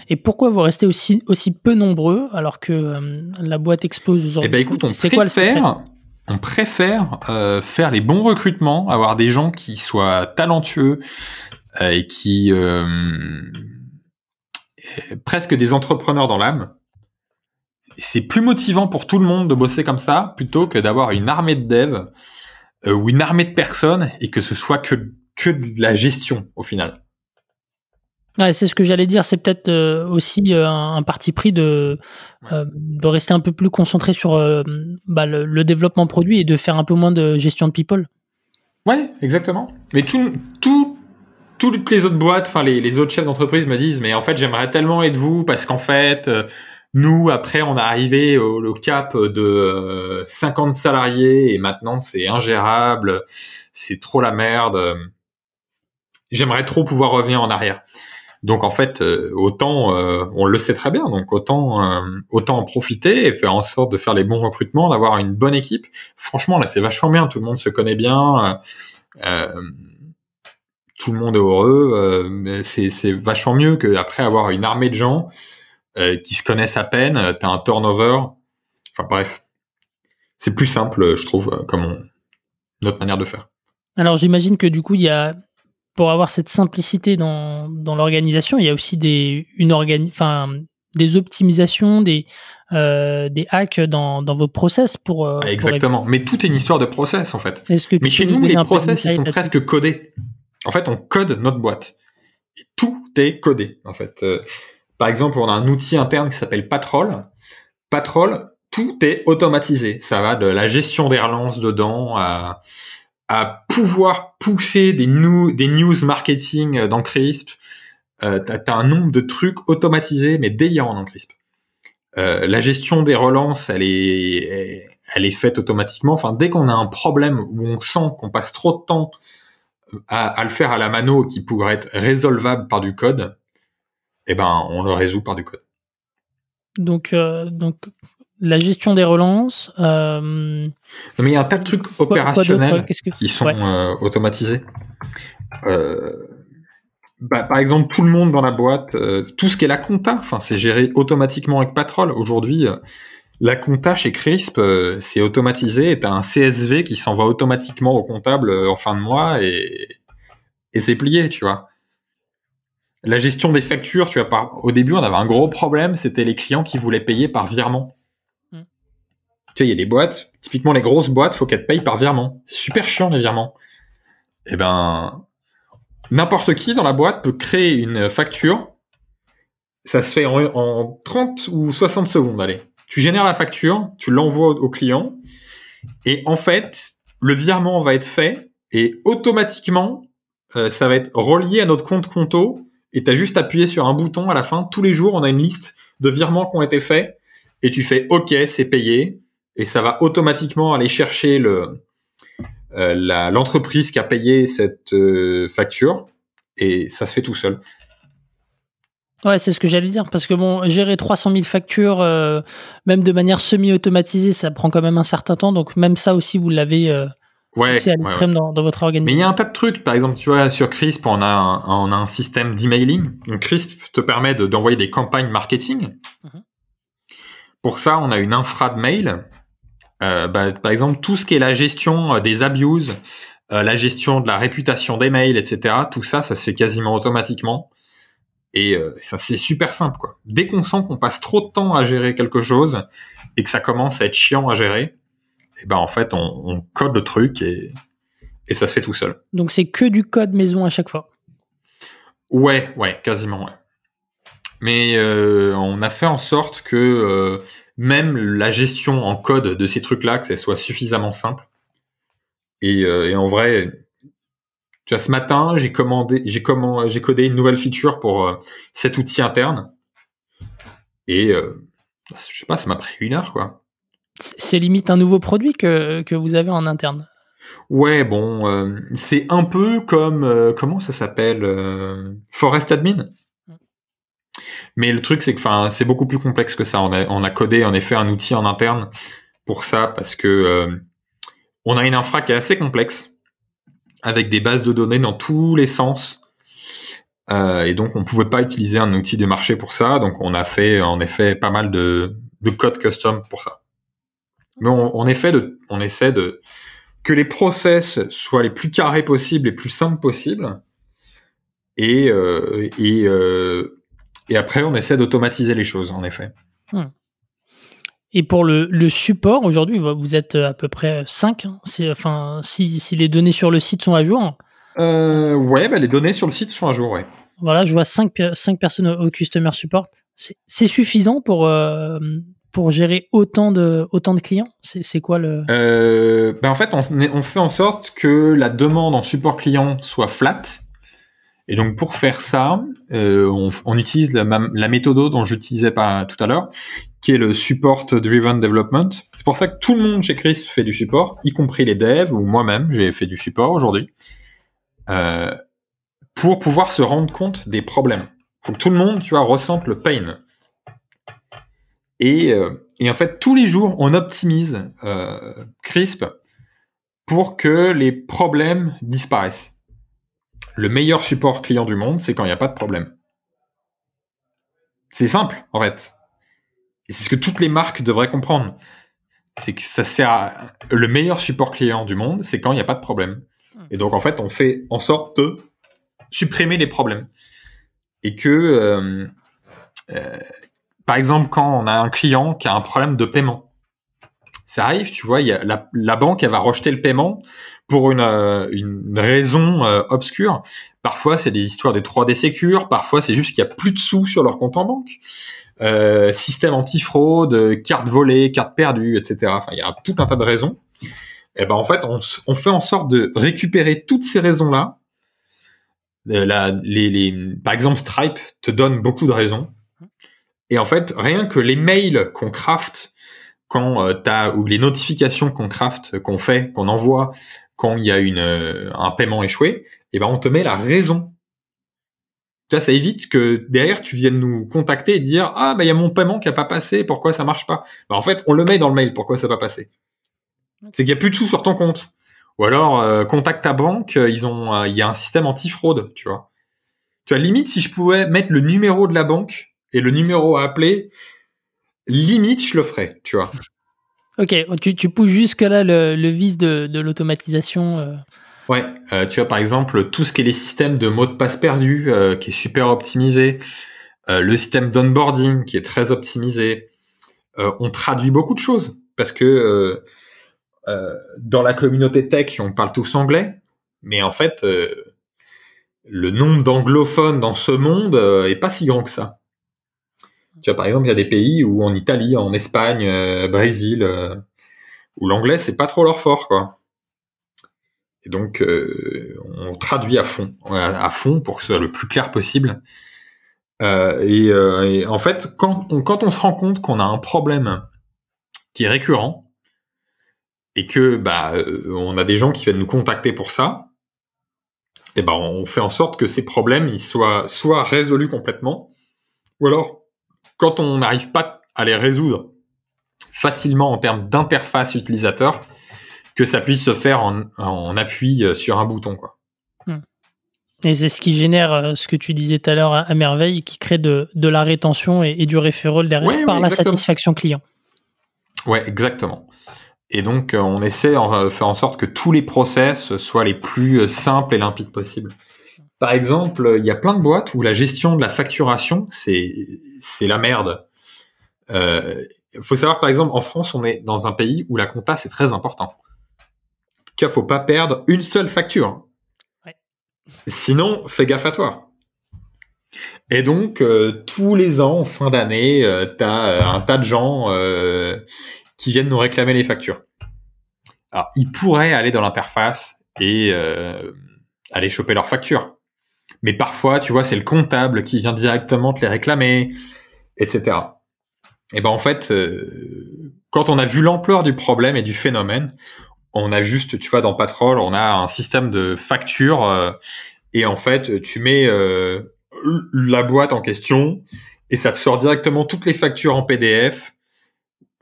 [SPEAKER 2] Et pourquoi vous restez aussi, aussi peu nombreux alors que euh, la boîte explose aujourd'hui?
[SPEAKER 1] Eh ben, écoute, on préfère, on préfère faire les bons recrutements, avoir des gens qui soient talentueux et qui presque des entrepreneurs dans l'âme c'est plus motivant pour tout le monde de bosser comme ça plutôt que d'avoir une armée de devs euh, ou une armée de personnes et que ce soit que que de la gestion au final.
[SPEAKER 2] Ouais, c'est ce que j'allais dire. C'est peut-être euh, aussi euh, un, parti pris de, de rester un peu plus concentré sur bah, le, développement produit et de faire un peu moins de gestion de people.
[SPEAKER 1] Ouais, exactement. Mais tout, tout, toutes les autres boîtes, enfin les, les autres chefs d'entreprise me disent, mais en fait, j'aimerais tellement être vous parce qu'en fait, nous, après, on est arrivé au, cap de 50 euh, salariés et maintenant c'est ingérable, c'est trop la merde. J'aimerais trop pouvoir revenir en arrière. Donc en fait, euh, autant, euh, on le sait très bien, donc autant, autant en profiter et faire en sorte de faire les bons recrutements, d'avoir une bonne équipe. Franchement, là, c'est vachement bien. Tout le monde se connaît bien. tout le monde est heureux. c'est vachement mieux qu'après avoir une armée de gens qui se connaissent à peine, euh, t'as un turnover. Enfin bref, c'est plus simple, je trouve, euh, comme notre manière de faire.
[SPEAKER 2] Alors j'imagine que du coup, il y a pour avoir cette simplicité dans, dans l'organisation, il y a aussi des une enfin des optimisations, des des hacks dans, dans vos process pour.
[SPEAKER 1] Exactement. Mais tout est une histoire de process en fait. Mais chez nous, les process ils sont presque codés. En fait, on code notre boîte. Et tout est codé en fait. Par exemple, on a un outil interne qui s'appelle Patrol. Patrol, tout est automatisé. Ça va de la gestion des relances dedans à, pouvoir pousser des, news marketing dans Crisp. Euh, t'as as un nombre de trucs automatisés, mais délirants dans Crisp. Euh, la gestion des relances, elle est, elle est faite automatiquement. Enfin, dès qu'on a un problème où on sent qu'on passe trop de temps à, le faire à la mano qui pourrait être résolvable par du code, eh ben, on le résout par du code.
[SPEAKER 2] Donc, euh, donc la gestion des relances. Euh...
[SPEAKER 1] mais il y a un tas de trucs opérationnels qui sont euh, automatisés. Bah, par exemple, tout le monde dans la boîte, tout ce qui est la compta, enfin, c'est géré automatiquement avec Patrol. Aujourd'hui, la compta chez Crisp, c'est automatisé et as un CSV qui s'envoie automatiquement au comptable en fin de mois et, et c'est plié, tu vois la gestion des factures, tu vois, au début, on avait un gros problème, c'était les clients qui voulaient payer par virement. Mm. Tu vois, il y a des boîtes, typiquement les grosses boîtes, faut qu'elles payent par virement. Super chiant les virements. Eh ben, n'importe qui dans la boîte peut créer une facture. Ça se fait en, 30 ou 60 secondes, allez. Tu génères la facture, tu l'envoies au client, et en fait, le virement va être fait, et automatiquement, euh, ça va être relié à notre compte Conto et tu as juste appuyé sur un bouton à la fin. Tous les jours, on a une liste de virements qui ont été faits et tu fais OK, c'est payé et ça va automatiquement aller chercher euh, l'entreprise qui a payé cette euh, facture et ça se fait tout seul.
[SPEAKER 2] Ouais, c'est ce que j'allais dire parce que bon, gérer 300 000 factures, euh, même de manière semi-automatisée, ça prend quand même un certain temps. Donc même ça aussi, vous l'avez
[SPEAKER 1] Ouais,
[SPEAKER 2] c'est à l'extrême dans, votre organisation.
[SPEAKER 1] Mais il y a un tas de trucs. Par exemple, tu vois, sur Crisp, on a un, on a un système d'emailing. Donc, Crisp te permet d'envoyer des campagnes marketing. Mhm. Pour ça, on a une infra de mail. Euh, bah, par exemple, tout ce qui est la gestion euh, des abuses, euh, la gestion de la réputation des mails, etc. Tout ça, ça se fait quasiment automatiquement. Et ça, c'est super simple, quoi. Dès qu'on sent qu'on passe trop de temps à gérer quelque chose et que ça commence à être chiant à gérer, et ben en fait on, code le truc et, et ça se fait tout seul.
[SPEAKER 2] Donc c'est que du code maison à chaque fois.
[SPEAKER 1] Ouais, ouais, quasiment ouais. Mais euh, on a fait en sorte que euh, même la gestion en code de ces trucs-là, que ça soit suffisamment simple. Et, et en vrai, tu vois, ce matin, j'ai commandé, j'ai comment, j'ai codé une nouvelle feature pour euh, cet outil interne. Et euh, je sais pas, ça m'a pris une heure, quoi.
[SPEAKER 2] C'est limite un nouveau produit que, que vous avez en interne.
[SPEAKER 1] Ouais, bon, euh, c'est un peu comme comment ça s'appelle Forest Admin. Mais le truc, c'est que, enfin, c'est beaucoup plus complexe que ça. On a, on a codé en effet un outil en interne pour ça parce que on a une infra qui est assez complexe avec des bases de données dans tous les sens. Euh, et donc, on pouvait pas utiliser un outil de marché pour ça. Donc, on a fait en effet pas mal de, de code custom pour ça. Mais on, on, effet de, on essaie de que les process soient les plus carrés possibles, les plus simples possibles. Et, euh, et, euh, et après, on essaie d'automatiser les choses, en effet. Hmm.
[SPEAKER 2] Et pour le, le support, aujourd'hui, vous êtes à peu près 5. Hein. enfin, si, si, les données sur le site sont à jour.
[SPEAKER 1] Euh, ouais, bah, les données sur le site sont à jour, ouais.
[SPEAKER 2] Voilà, je vois 5, 5 personnes au Customer Support. C'est suffisant pour, euh, pour gérer autant de, clients? C'est quoi le...
[SPEAKER 1] Euh, bah, en fait, on, fait en sorte que la demande en support client soit flat. Et donc pour faire ça, euh, on, utilise la, la méthode dont j'utilisais pas tout à l'heure, qui est le support driven development. C'est pour ça que tout le monde chez Crisp fait du support, y compris les devs ou moi-même, j'ai fait du support aujourd'hui, euh, pour pouvoir se rendre compte des problèmes. Faut que tout le monde, tu vois, ressente le pain. Et, euh, et en fait, tous les jours, on optimise euh, Crisp pour que les problèmes disparaissent. Le meilleur support client du monde, c'est quand il n'y a pas de problème. C'est simple, en fait. Et c'est ce que toutes les marques devraient comprendre. C'est que ça sert à... Le meilleur support client du monde, c'est quand il n'y a pas de problème. Hmm. Et donc, en fait, on fait en sorte de supprimer les problèmes. Et que, euh, euh, par exemple, quand on a un client qui a un problème de paiement, ça arrive, tu vois, la, banque, elle va rejeter le paiement pour une, euh, raison euh, obscure. Parfois, c'est des histoires des 3D Secure, parfois, c'est juste qu'il y a plus de sous sur leur compte en banque. Euh, système anti-fraude, carte volée, carte perdue, etc. Enfin, il y a tout un tas de raisons. Et eh ben en fait, on, fait en sorte de récupérer toutes ces raisons-là. Euh, par exemple, Stripe te donne beaucoup de raisons. Et en fait, rien que les mails qu'on craft quand euh, t'as ou les notifications qu'on craft, qu'on fait, qu'on envoie quand il y a une, euh, un paiement échoué, et eh ben on te met la raison ça, ça évite que derrière tu viennes nous contacter et dire ah bah il y a mon paiement qui a pas passé, pourquoi ça marche pas? Bah, En fait, on le met dans le mail, pourquoi ça n'a pas passé C'est qu'il y a plus de sous sur ton compte. Ou alors euh, contacte ta banque, ils ont, euh, il y a un système anti-fraude, tu vois. Tu as limite si je pouvais mettre le numéro de la banque et le numéro à appeler, limite je le ferais, tu vois.
[SPEAKER 2] Ok, tu, tu pousses jusque là le, le vice de, de l'automatisation.
[SPEAKER 1] Ouais, euh, tu as par exemple tout ce qui est les systèmes de mots de passe perdus, euh, qui est super optimisé, euh, le système d'onboarding qui est très optimisé. on traduit beaucoup de choses parce que dans la communauté tech, on parle tous anglais, mais en fait, le nombre d'anglophones dans ce monde est pas si grand que ça. Tu vois, par exemple, il y a des pays où en Italie, en Espagne, Brésil, où l'anglais c'est pas trop leur fort, quoi. Et donc, euh, on traduit à fond, à, fond pour que ce soit le plus clair possible. Euh, euh, et, en fait, quand on, quand on se rend compte qu'on a un problème qui est récurrent et que bah on a des gens qui viennent nous contacter pour ça, et ben on fait en sorte que ces problèmes ils soient soit résolus complètement, ou alors quand on n'arrive pas à les résoudre facilement en termes d'interface utilisateur, que ça puisse se faire en, appui euh, sur un bouton. Quoi. Hmm.
[SPEAKER 2] Et c'est ce qui génère euh, ce que tu disais tout à l'heure à, merveille, qui crée de, la rétention et, du referral derrière par la satisfaction client.
[SPEAKER 1] Ouais, exactement. Et donc, euh, on essaie de faire en sorte que tous les process soient les plus simples et limpides possibles. Par exemple, il y a plein de boîtes où la gestion de la facturation, c'est c'est la merde. Il faut savoir, par exemple, en France, on est dans un pays où la compta, c'est très important qu'il faut pas perdre une seule facture. Sinon, fais gaffe à toi. Et donc, euh, tous les ans, en fin d'année, euh, tu as un tas de gens euh, qui viennent nous réclamer les factures. Alors, ils pourraient aller dans l'interface et aller choper leurs factures. Mais parfois, tu vois, c'est le comptable qui vient directement te les réclamer, etc. Et ben en fait, quand on a vu l'ampleur du problème et du phénomène, on a juste, tu vois, dans Patrol, on a un système de factures et en fait, tu mets la boîte en question et ça te sort directement toutes les factures en PDF.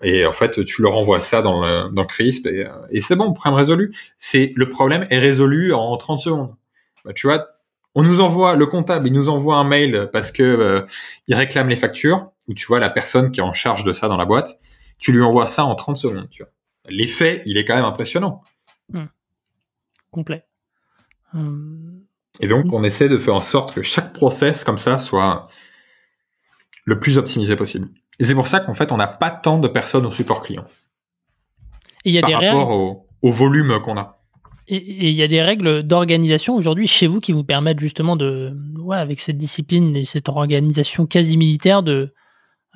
[SPEAKER 1] Et en fait, tu leur envoies ça dans, dans Crisp et, et c'est bon, problème résolu. C'est le problème est résolu en 30 secondes. Bah, tu vois, on nous envoie le comptable, il nous envoie un mail parce que euh, il réclame les factures. Ou tu vois la personne qui est en charge de ça dans la boîte, tu lui envoies ça en 30 secondes. Tu vois. L'effet, il est quand même impressionnant.
[SPEAKER 2] Hmm. Complet. Hum.
[SPEAKER 1] Et donc, on essaie de faire en sorte que chaque process comme ça soit le plus optimisé possible. Et c'est pour ça qu'en fait, on n'a pas tant de personnes au support client.
[SPEAKER 2] il y a
[SPEAKER 1] par
[SPEAKER 2] des
[SPEAKER 1] rapport au, volume qu'on a.
[SPEAKER 2] Et il y a des règles d'organisation aujourd'hui chez vous qui vous permettent justement de, ouais, avec cette discipline et cette organisation quasi militaire de.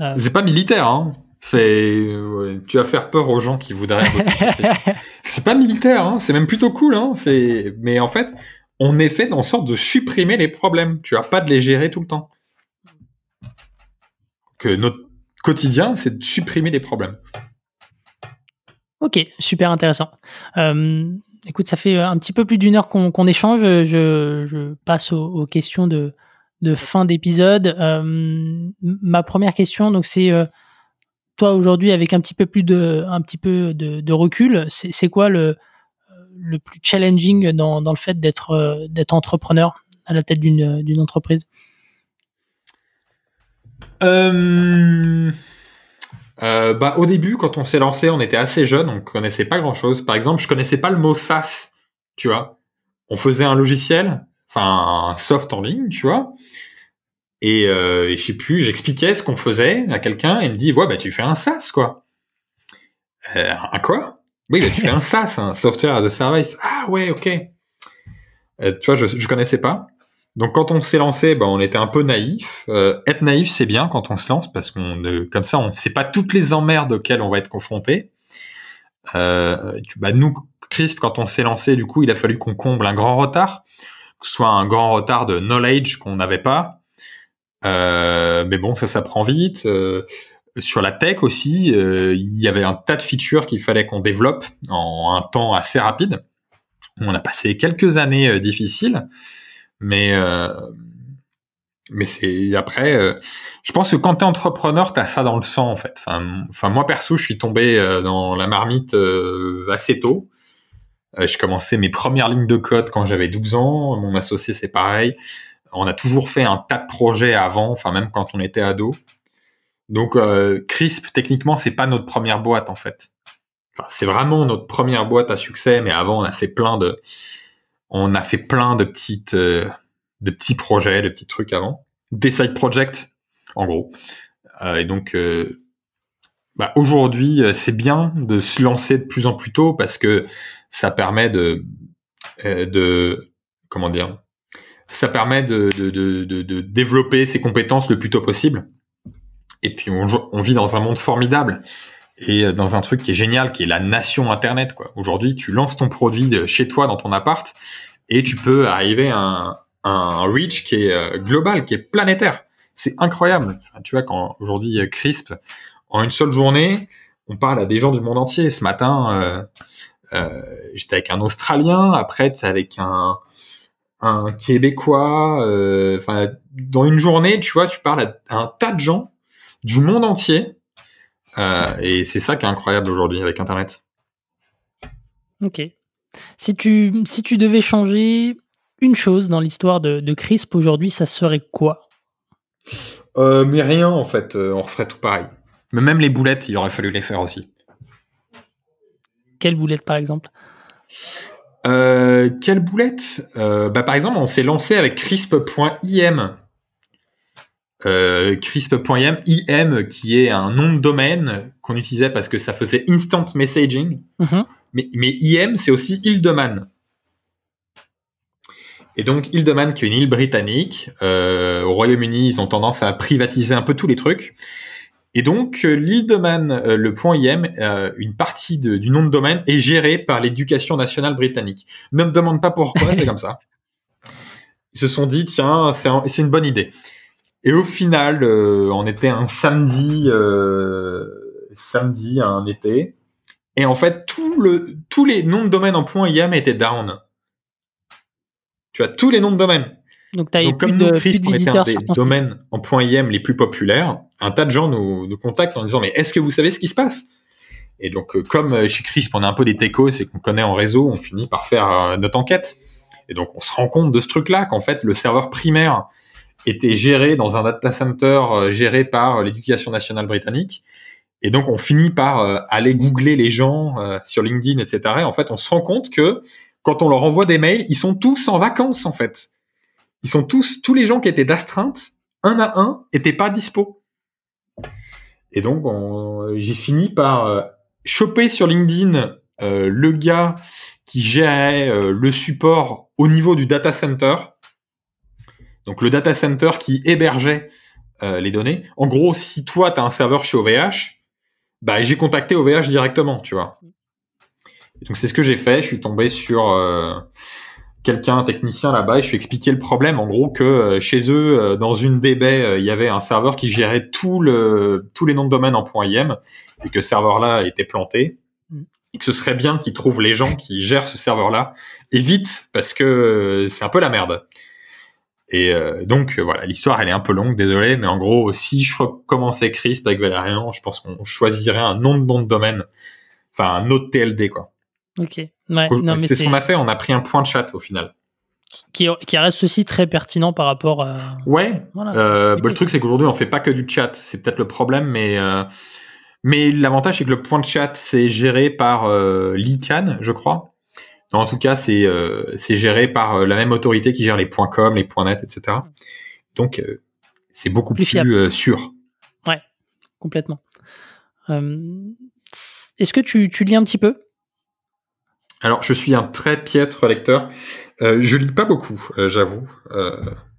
[SPEAKER 1] Euh, c'est pas militaire, hein. Tu vas faire peur aux gens qui voudraient. c'est pas militaire, hein. C'est même plutôt cool, hein. C'est, mais en fait, on est fait en sorte de supprimer les problèmes. Tu as pas de les gérer tout le temps. Que notre quotidien, c'est de supprimer les problèmes.
[SPEAKER 2] Ok, super intéressant. Euh, écoute, ça fait un petit peu plus d'une heure qu'on échange. Je, passe aux, questions de, fin d'épisode. Euh, ma première question, donc c'est euh, toi aujourd'hui avec un petit peu plus de, recul, c'est quoi le, plus challenging dans, le fait d'être euh, d'être entrepreneur à la tête d'une entreprise?
[SPEAKER 1] Euh, bah, Au début, quand on s'est lancé, on était assez jeune, on connaissait pas grand-chose. Par exemple, je connaissais pas le mot SaaS, tu vois. On faisait un logiciel, enfin un soft en ligne, tu vois. Et, je sais plus, j'expliquais ce qu'on faisait à quelqu'un et il me dit, ouais, bah tu fais un SaaS, quoi. un quoi? Oui, mais tu fais un SaaS, un Software as a Service. Ah ouais, ok. Euh, tu vois, je, je connaissais pas. Donc quand on s'est lancé, bah, on était un peu naïf. Euh, être naïf, c'est bien quand on se lance parce qu'on, comme ça, on ne sait pas toutes les emmerdes auxquelles on va être confronté. Bah, nous, Crisp, quand on s'est lancé, du coup, il a fallu qu'on comble un grand retard, que ce soit un grand retard de knowledge qu'on n'avait pas. Euh, mais bon, ça, ça prend vite. Sur la tech aussi, il y avait un tas de features qu'il fallait qu'on développe en un temps assez rapide. On a passé quelques années difficiles, mais euh, mais c'est après. je pense que quand t'es entrepreneur, t'as ça dans le sang en fait. Enfin, moi perso, je suis tombé dans la marmite assez tôt. je commençais mes premières lignes de code quand j'avais 12 ans. Mon associé, c'est pareil. On a toujours fait un tas de projets avant, enfin même quand on était ado. Donc euh, Crisp, techniquement, c'est pas notre première boîte en fait. Enfin, c'est vraiment notre première boîte à succès, mais avant on a fait plein de, on a fait plein de petites, euh, de petits projets, de petits trucs avant, des side projects en gros. Euh, et donc euh, bah, aujourd'hui, euh, c'est bien de se lancer de plus en plus tôt parce que ça permet de, de comment dire, ça permet de, de, de, de développer ses compétences le plus tôt possible. Et puis on, vit dans un monde formidable et euh, dans un truc qui est génial, qui est la nation Internet. Quoi. Aujourd'hui, tu lances ton produit chez toi dans ton appart et tu peux arriver à un, reach qui est euh, global, qui est planétaire. C'est incroyable. Tu vois, quand aujourd'hui euh, Crisp, en une seule journée, on parle à des gens du monde entier. Ce matin, euh, euh, j'étais avec un Australien, après avec un, un Québécois. Enfin, dans une journée, tu vois, tu parles à un tas de gens du monde entier. Euh, et c'est ça qui est incroyable aujourd'hui avec Internet.
[SPEAKER 2] Ok. Si tu, si tu devais changer une chose dans l'histoire de, de, Crisp aujourd'hui, ça serait quoi?
[SPEAKER 1] Euh, Mais rien en fait, euh, on referait tout pareil. Mais même les boulettes, il aurait fallu les faire aussi.
[SPEAKER 2] Quelles boulettes par exemple?
[SPEAKER 1] Euh, Quelles boulettes bah, Par exemple, on s'est lancé avec crisp.im euh, crisp.im, IM qui est un nom de domaine qu'on utilisait parce que ça faisait instant messaging.
[SPEAKER 2] Mhm.
[SPEAKER 1] Mais, mais IM, c'est aussi Ildeman. Et donc, île de Man, qui est une île britannique, euh, au Royaume-Uni, ils ont tendance à privatiser un peu tous les trucs. Et donc, euh, l'île de Man, euh, le point .im, euh, une partie de, du nom de domaine est gérée par l'éducation nationale britannique. Ne me demande pas pourquoi, c'est comme ça. Ils se sont dit, tiens, c'est un- c'est une bonne idée. Et au final, euh, on était un samedi, euh, samedi, un été. Et en fait, tout le, tous les noms de domaine en point .im étaient down. Tu as tous les noms de domaine.
[SPEAKER 2] Donc, tu
[SPEAKER 1] Donc,
[SPEAKER 2] plus
[SPEAKER 1] comme
[SPEAKER 2] de,
[SPEAKER 1] nous,
[SPEAKER 2] plus
[SPEAKER 1] Crisp,
[SPEAKER 2] de
[SPEAKER 1] on était un des domaines en .im les plus populaires, un tas de gens nous, nous contactent en disant, mais est-ce que vous savez ce qui se passe? Et donc, euh, comme chez Crisp, on a un peu des techos et qu'on connaît en réseau, on finit par faire notre enquête. Et donc, on se rend compte de ce truc-là, qu'en fait, le serveur primaire était géré dans un data center euh, géré par euh, l'éducation nationale britannique. Et donc, on finit par euh, aller googler les gens sur LinkedIn, etc. Et en fait, on se rend compte que quand on leur envoie des mails, ils sont tous en vacances, en fait. Ils sont tous, tous les gens qui étaient d'astreinte, un à un, étaient pas dispo. Et donc, on- j'ai fini par choper sur LinkedIn le gars qui gérait le support au niveau du data center. Donc, le data center qui hébergeait euh, les données. En gros, si toi, tu as un serveur chez OVH, bah, j'ai contacté OVH directement, tu vois. Et donc, c'est ce que j'ai fait. Je suis tombé sur euh, quelqu'un, un technicien là-bas, et je lui ai expliqué le problème. En gros, que euh, chez eux, dans une des baies, euh, il y avait un serveur qui gérait tout le, tous les noms de domaine en .im, et que ce serveur-là était planté.
[SPEAKER 2] Mm.
[SPEAKER 1] Et que ce serait bien qu'ils trouvent les gens qui gèrent ce serveur-là, et vite, parce que c'est un peu la merde. Et euh, donc euh, voilà, l'histoire elle est un peu longue, désolé, mais en gros, si je recommençais Crisp avec Valérian, je pense qu'on choisirait un nom de nom de domaine, enfin un autre TLD quoi.
[SPEAKER 2] Ok. Ouais, non, mais
[SPEAKER 1] c'est ce qu'on a fait, on a pris un point de chat au final.
[SPEAKER 2] qui, qui reste aussi très pertinent par rapport à.
[SPEAKER 1] Ouais.
[SPEAKER 2] Voilà.
[SPEAKER 1] Euh, bah, le truc c'est qu'aujourd'hui on fait pas que du chat, c'est peut-être le problème, mais euh, mais l'avantage c'est que le point de chat c'est géré par euh, l'ICANN, je crois. En tout cas, c'est euh, géré par euh, la même autorité qui gère les points .com, les points .net, etc. Donc euh, c'est beaucoup
[SPEAKER 2] Plus
[SPEAKER 1] euh, sûr.
[SPEAKER 2] Complètement. Euh, Est-ce que tu, tu lis un petit peu?
[SPEAKER 1] Alors, je suis un très piètre lecteur. Je lis pas beaucoup, j'avoue.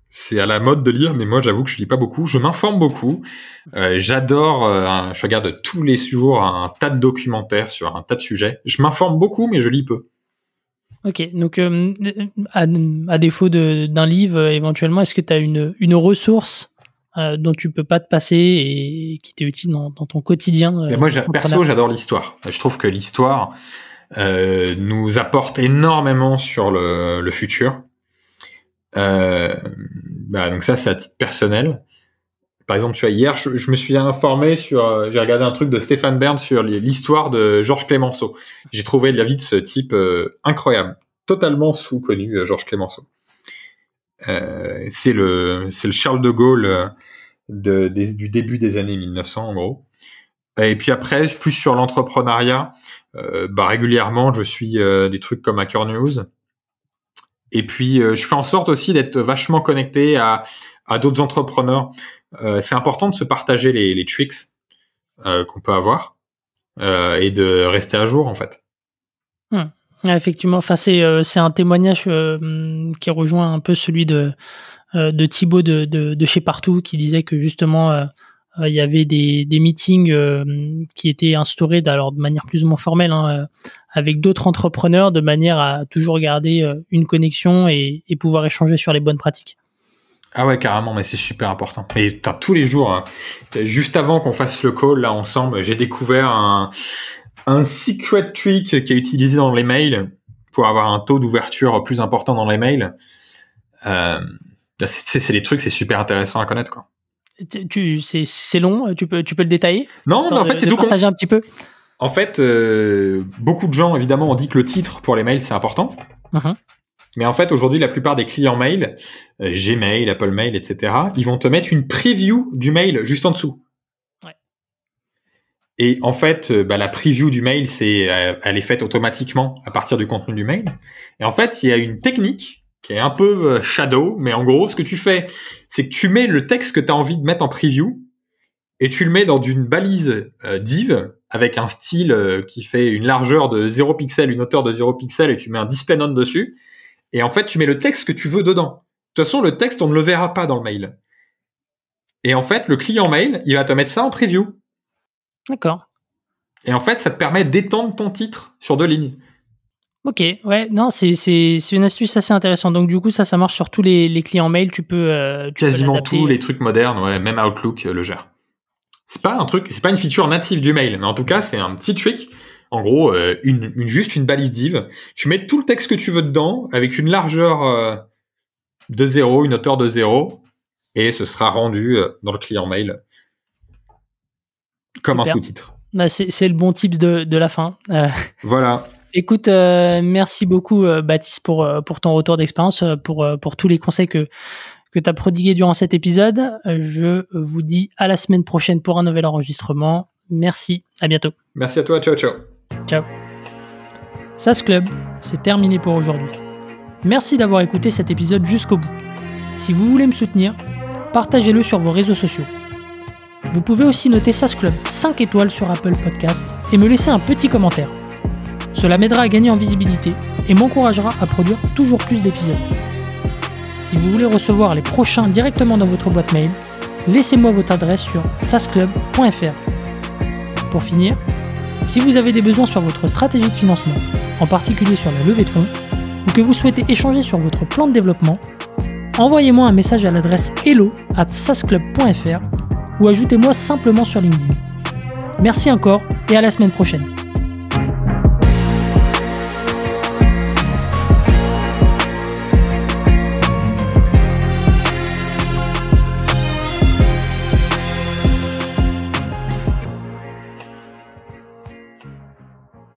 [SPEAKER 1] C'est à la mode de lire, mais moi, j'avoue que je lis pas beaucoup. Je m'informe beaucoup. J'adore. je regarde tous les jours un tas de documentaires sur un tas de sujets. Je m'informe beaucoup, mais je lis peu.
[SPEAKER 2] Ok, donc euh, à, à défaut d'un livre, euh, éventuellement, est-ce que tu as une, une ressource euh, dont tu peux pas te passer et qui t'est utile dans, dans ton quotidien euh,
[SPEAKER 1] moi, perso, j'adore l'histoire. Je trouve que l'histoire nous apporte énormément sur le, le futur. Euh, bah, donc ça, c'est à titre personnel. Par exemple, hier, je, me suis informé sur, euh, j'ai regardé un truc de Stéphane Bern sur l'histoire de Georges Clémenceau. J'ai trouvé la vie de ce type euh, incroyable, totalement sous-connu, euh, Georges Clémenceau. C'est le, le Charles de Gaulle du début des années 1900, en gros. Et puis après, plus sur l'entrepreneuriat, bah, régulièrement, je suis des trucs comme Hacker News. Et puis, je fais en sorte aussi d'être vachement connecté à d'autres entrepreneurs. Euh, c'est important de se partager les, les tricks euh, qu'on peut avoir euh, et de rester à jour, en fait.
[SPEAKER 2] Ah, effectivement, enfin, c'est un témoignage qui rejoint un peu celui de, de Thibaut de, de, chez Partout qui disait que justement il y avait des, des meetings qui étaient instaurés alors de manière plus ou moins formelle hein, avec d'autres entrepreneurs de manière à toujours garder une connexion et pouvoir échanger sur les bonnes pratiques.
[SPEAKER 1] Ah ouais, carrément, mais c'est super important. Mais putain, tous les jours, hein, juste avant qu'on fasse le call là ensemble, j'ai découvert un, un secret trick qui est utilisé dans les mails pour avoir un taux d'ouverture plus important dans les mails. Euh, c'est des trucs, c'est super intéressant à connaître quoi.
[SPEAKER 2] Tu- c'est long, tu peux, tu peux le détailler?
[SPEAKER 1] Non, mais en fait c'est tout con.
[SPEAKER 2] partager un petit peu.
[SPEAKER 1] En fait, euh, beaucoup de gens évidemment ont dit que le titre pour les mails c'est important.
[SPEAKER 2] Mhm.
[SPEAKER 1] Mais en fait, aujourd'hui, la plupart des clients mail, euh, Gmail, Apple Mail, etc., ils vont te mettre une preview du mail juste en dessous.
[SPEAKER 2] Ouais.
[SPEAKER 1] Et en fait, euh, bah, la preview du mail, c'est, euh, elle est faite automatiquement à partir du contenu du mail. Et en fait, il y a une technique qui est un peu shadow, mais en gros, ce que tu fais, c'est que tu mets le texte que tu as envie de mettre en preview et tu le mets dans une balise div avec un style qui fait une largeur de 0 pixel, une hauteur de 0 pixel et tu mets un display note dessus. Et en fait, tu mets le texte que tu veux dedans. De toute façon, le texte, on ne le verra pas dans le mail. Et en fait, le client mail, il va te mettre ça en preview.
[SPEAKER 2] D'accord.
[SPEAKER 1] Et en fait, ça te permet d'étendre ton titre sur deux lignes.
[SPEAKER 2] Ok, ouais, non, c'est une astuce assez intéressante. Donc du coup, ça, ça marche sur tous les, clients mail. Tu peux euh,
[SPEAKER 1] quasiment tous les trucs modernes, ouais, même Outlook euh, le gère. C'est pas un truc, c'est pas une feature native du mail, mais en tout cas, c'est un petit trick. En gros, euh, une, juste une balise div. Tu mets tout le texte que tu veux dedans avec une largeur de zéro, une hauteur de zéro, et ce sera rendu dans le client mail comme un sous-titre.
[SPEAKER 2] Bah, c'est le bon type de, de la fin.
[SPEAKER 1] Voilà.
[SPEAKER 2] Écoute, euh, merci beaucoup euh, Baptiste pour, euh, pour ton retour d'expérience, pour, pour tous les conseils que, que tu as prodigués durant cet épisode. Je vous dis à la semaine prochaine pour un nouvel enregistrement. Merci, à bientôt.
[SPEAKER 1] Merci à toi, ciao ciao.
[SPEAKER 2] Ciao. SAS Club, c'est terminé pour aujourd'hui. Merci d'avoir écouté cet épisode jusqu'au bout. Si vous voulez me soutenir, partagez-le sur vos réseaux sociaux. Vous pouvez aussi noter SAS Club 5 étoiles sur Apple Podcast et me laisser un petit commentaire. Cela m'aidera à gagner en visibilité et m'encouragera à produire toujours plus d'épisodes. Si vous voulez recevoir les prochains directement dans votre boîte mail, laissez-moi votre adresse sur sasclub.fr. Pour finir, si vous avez des besoins sur votre stratégie de financement, en particulier sur la levée de fonds, ou que vous souhaitez échanger sur votre plan de développement, envoyez-moi un message à l'adresse hello at sasclub.fr ou ajoutez-moi simplement sur LinkedIn. Merci encore et à la semaine prochaine.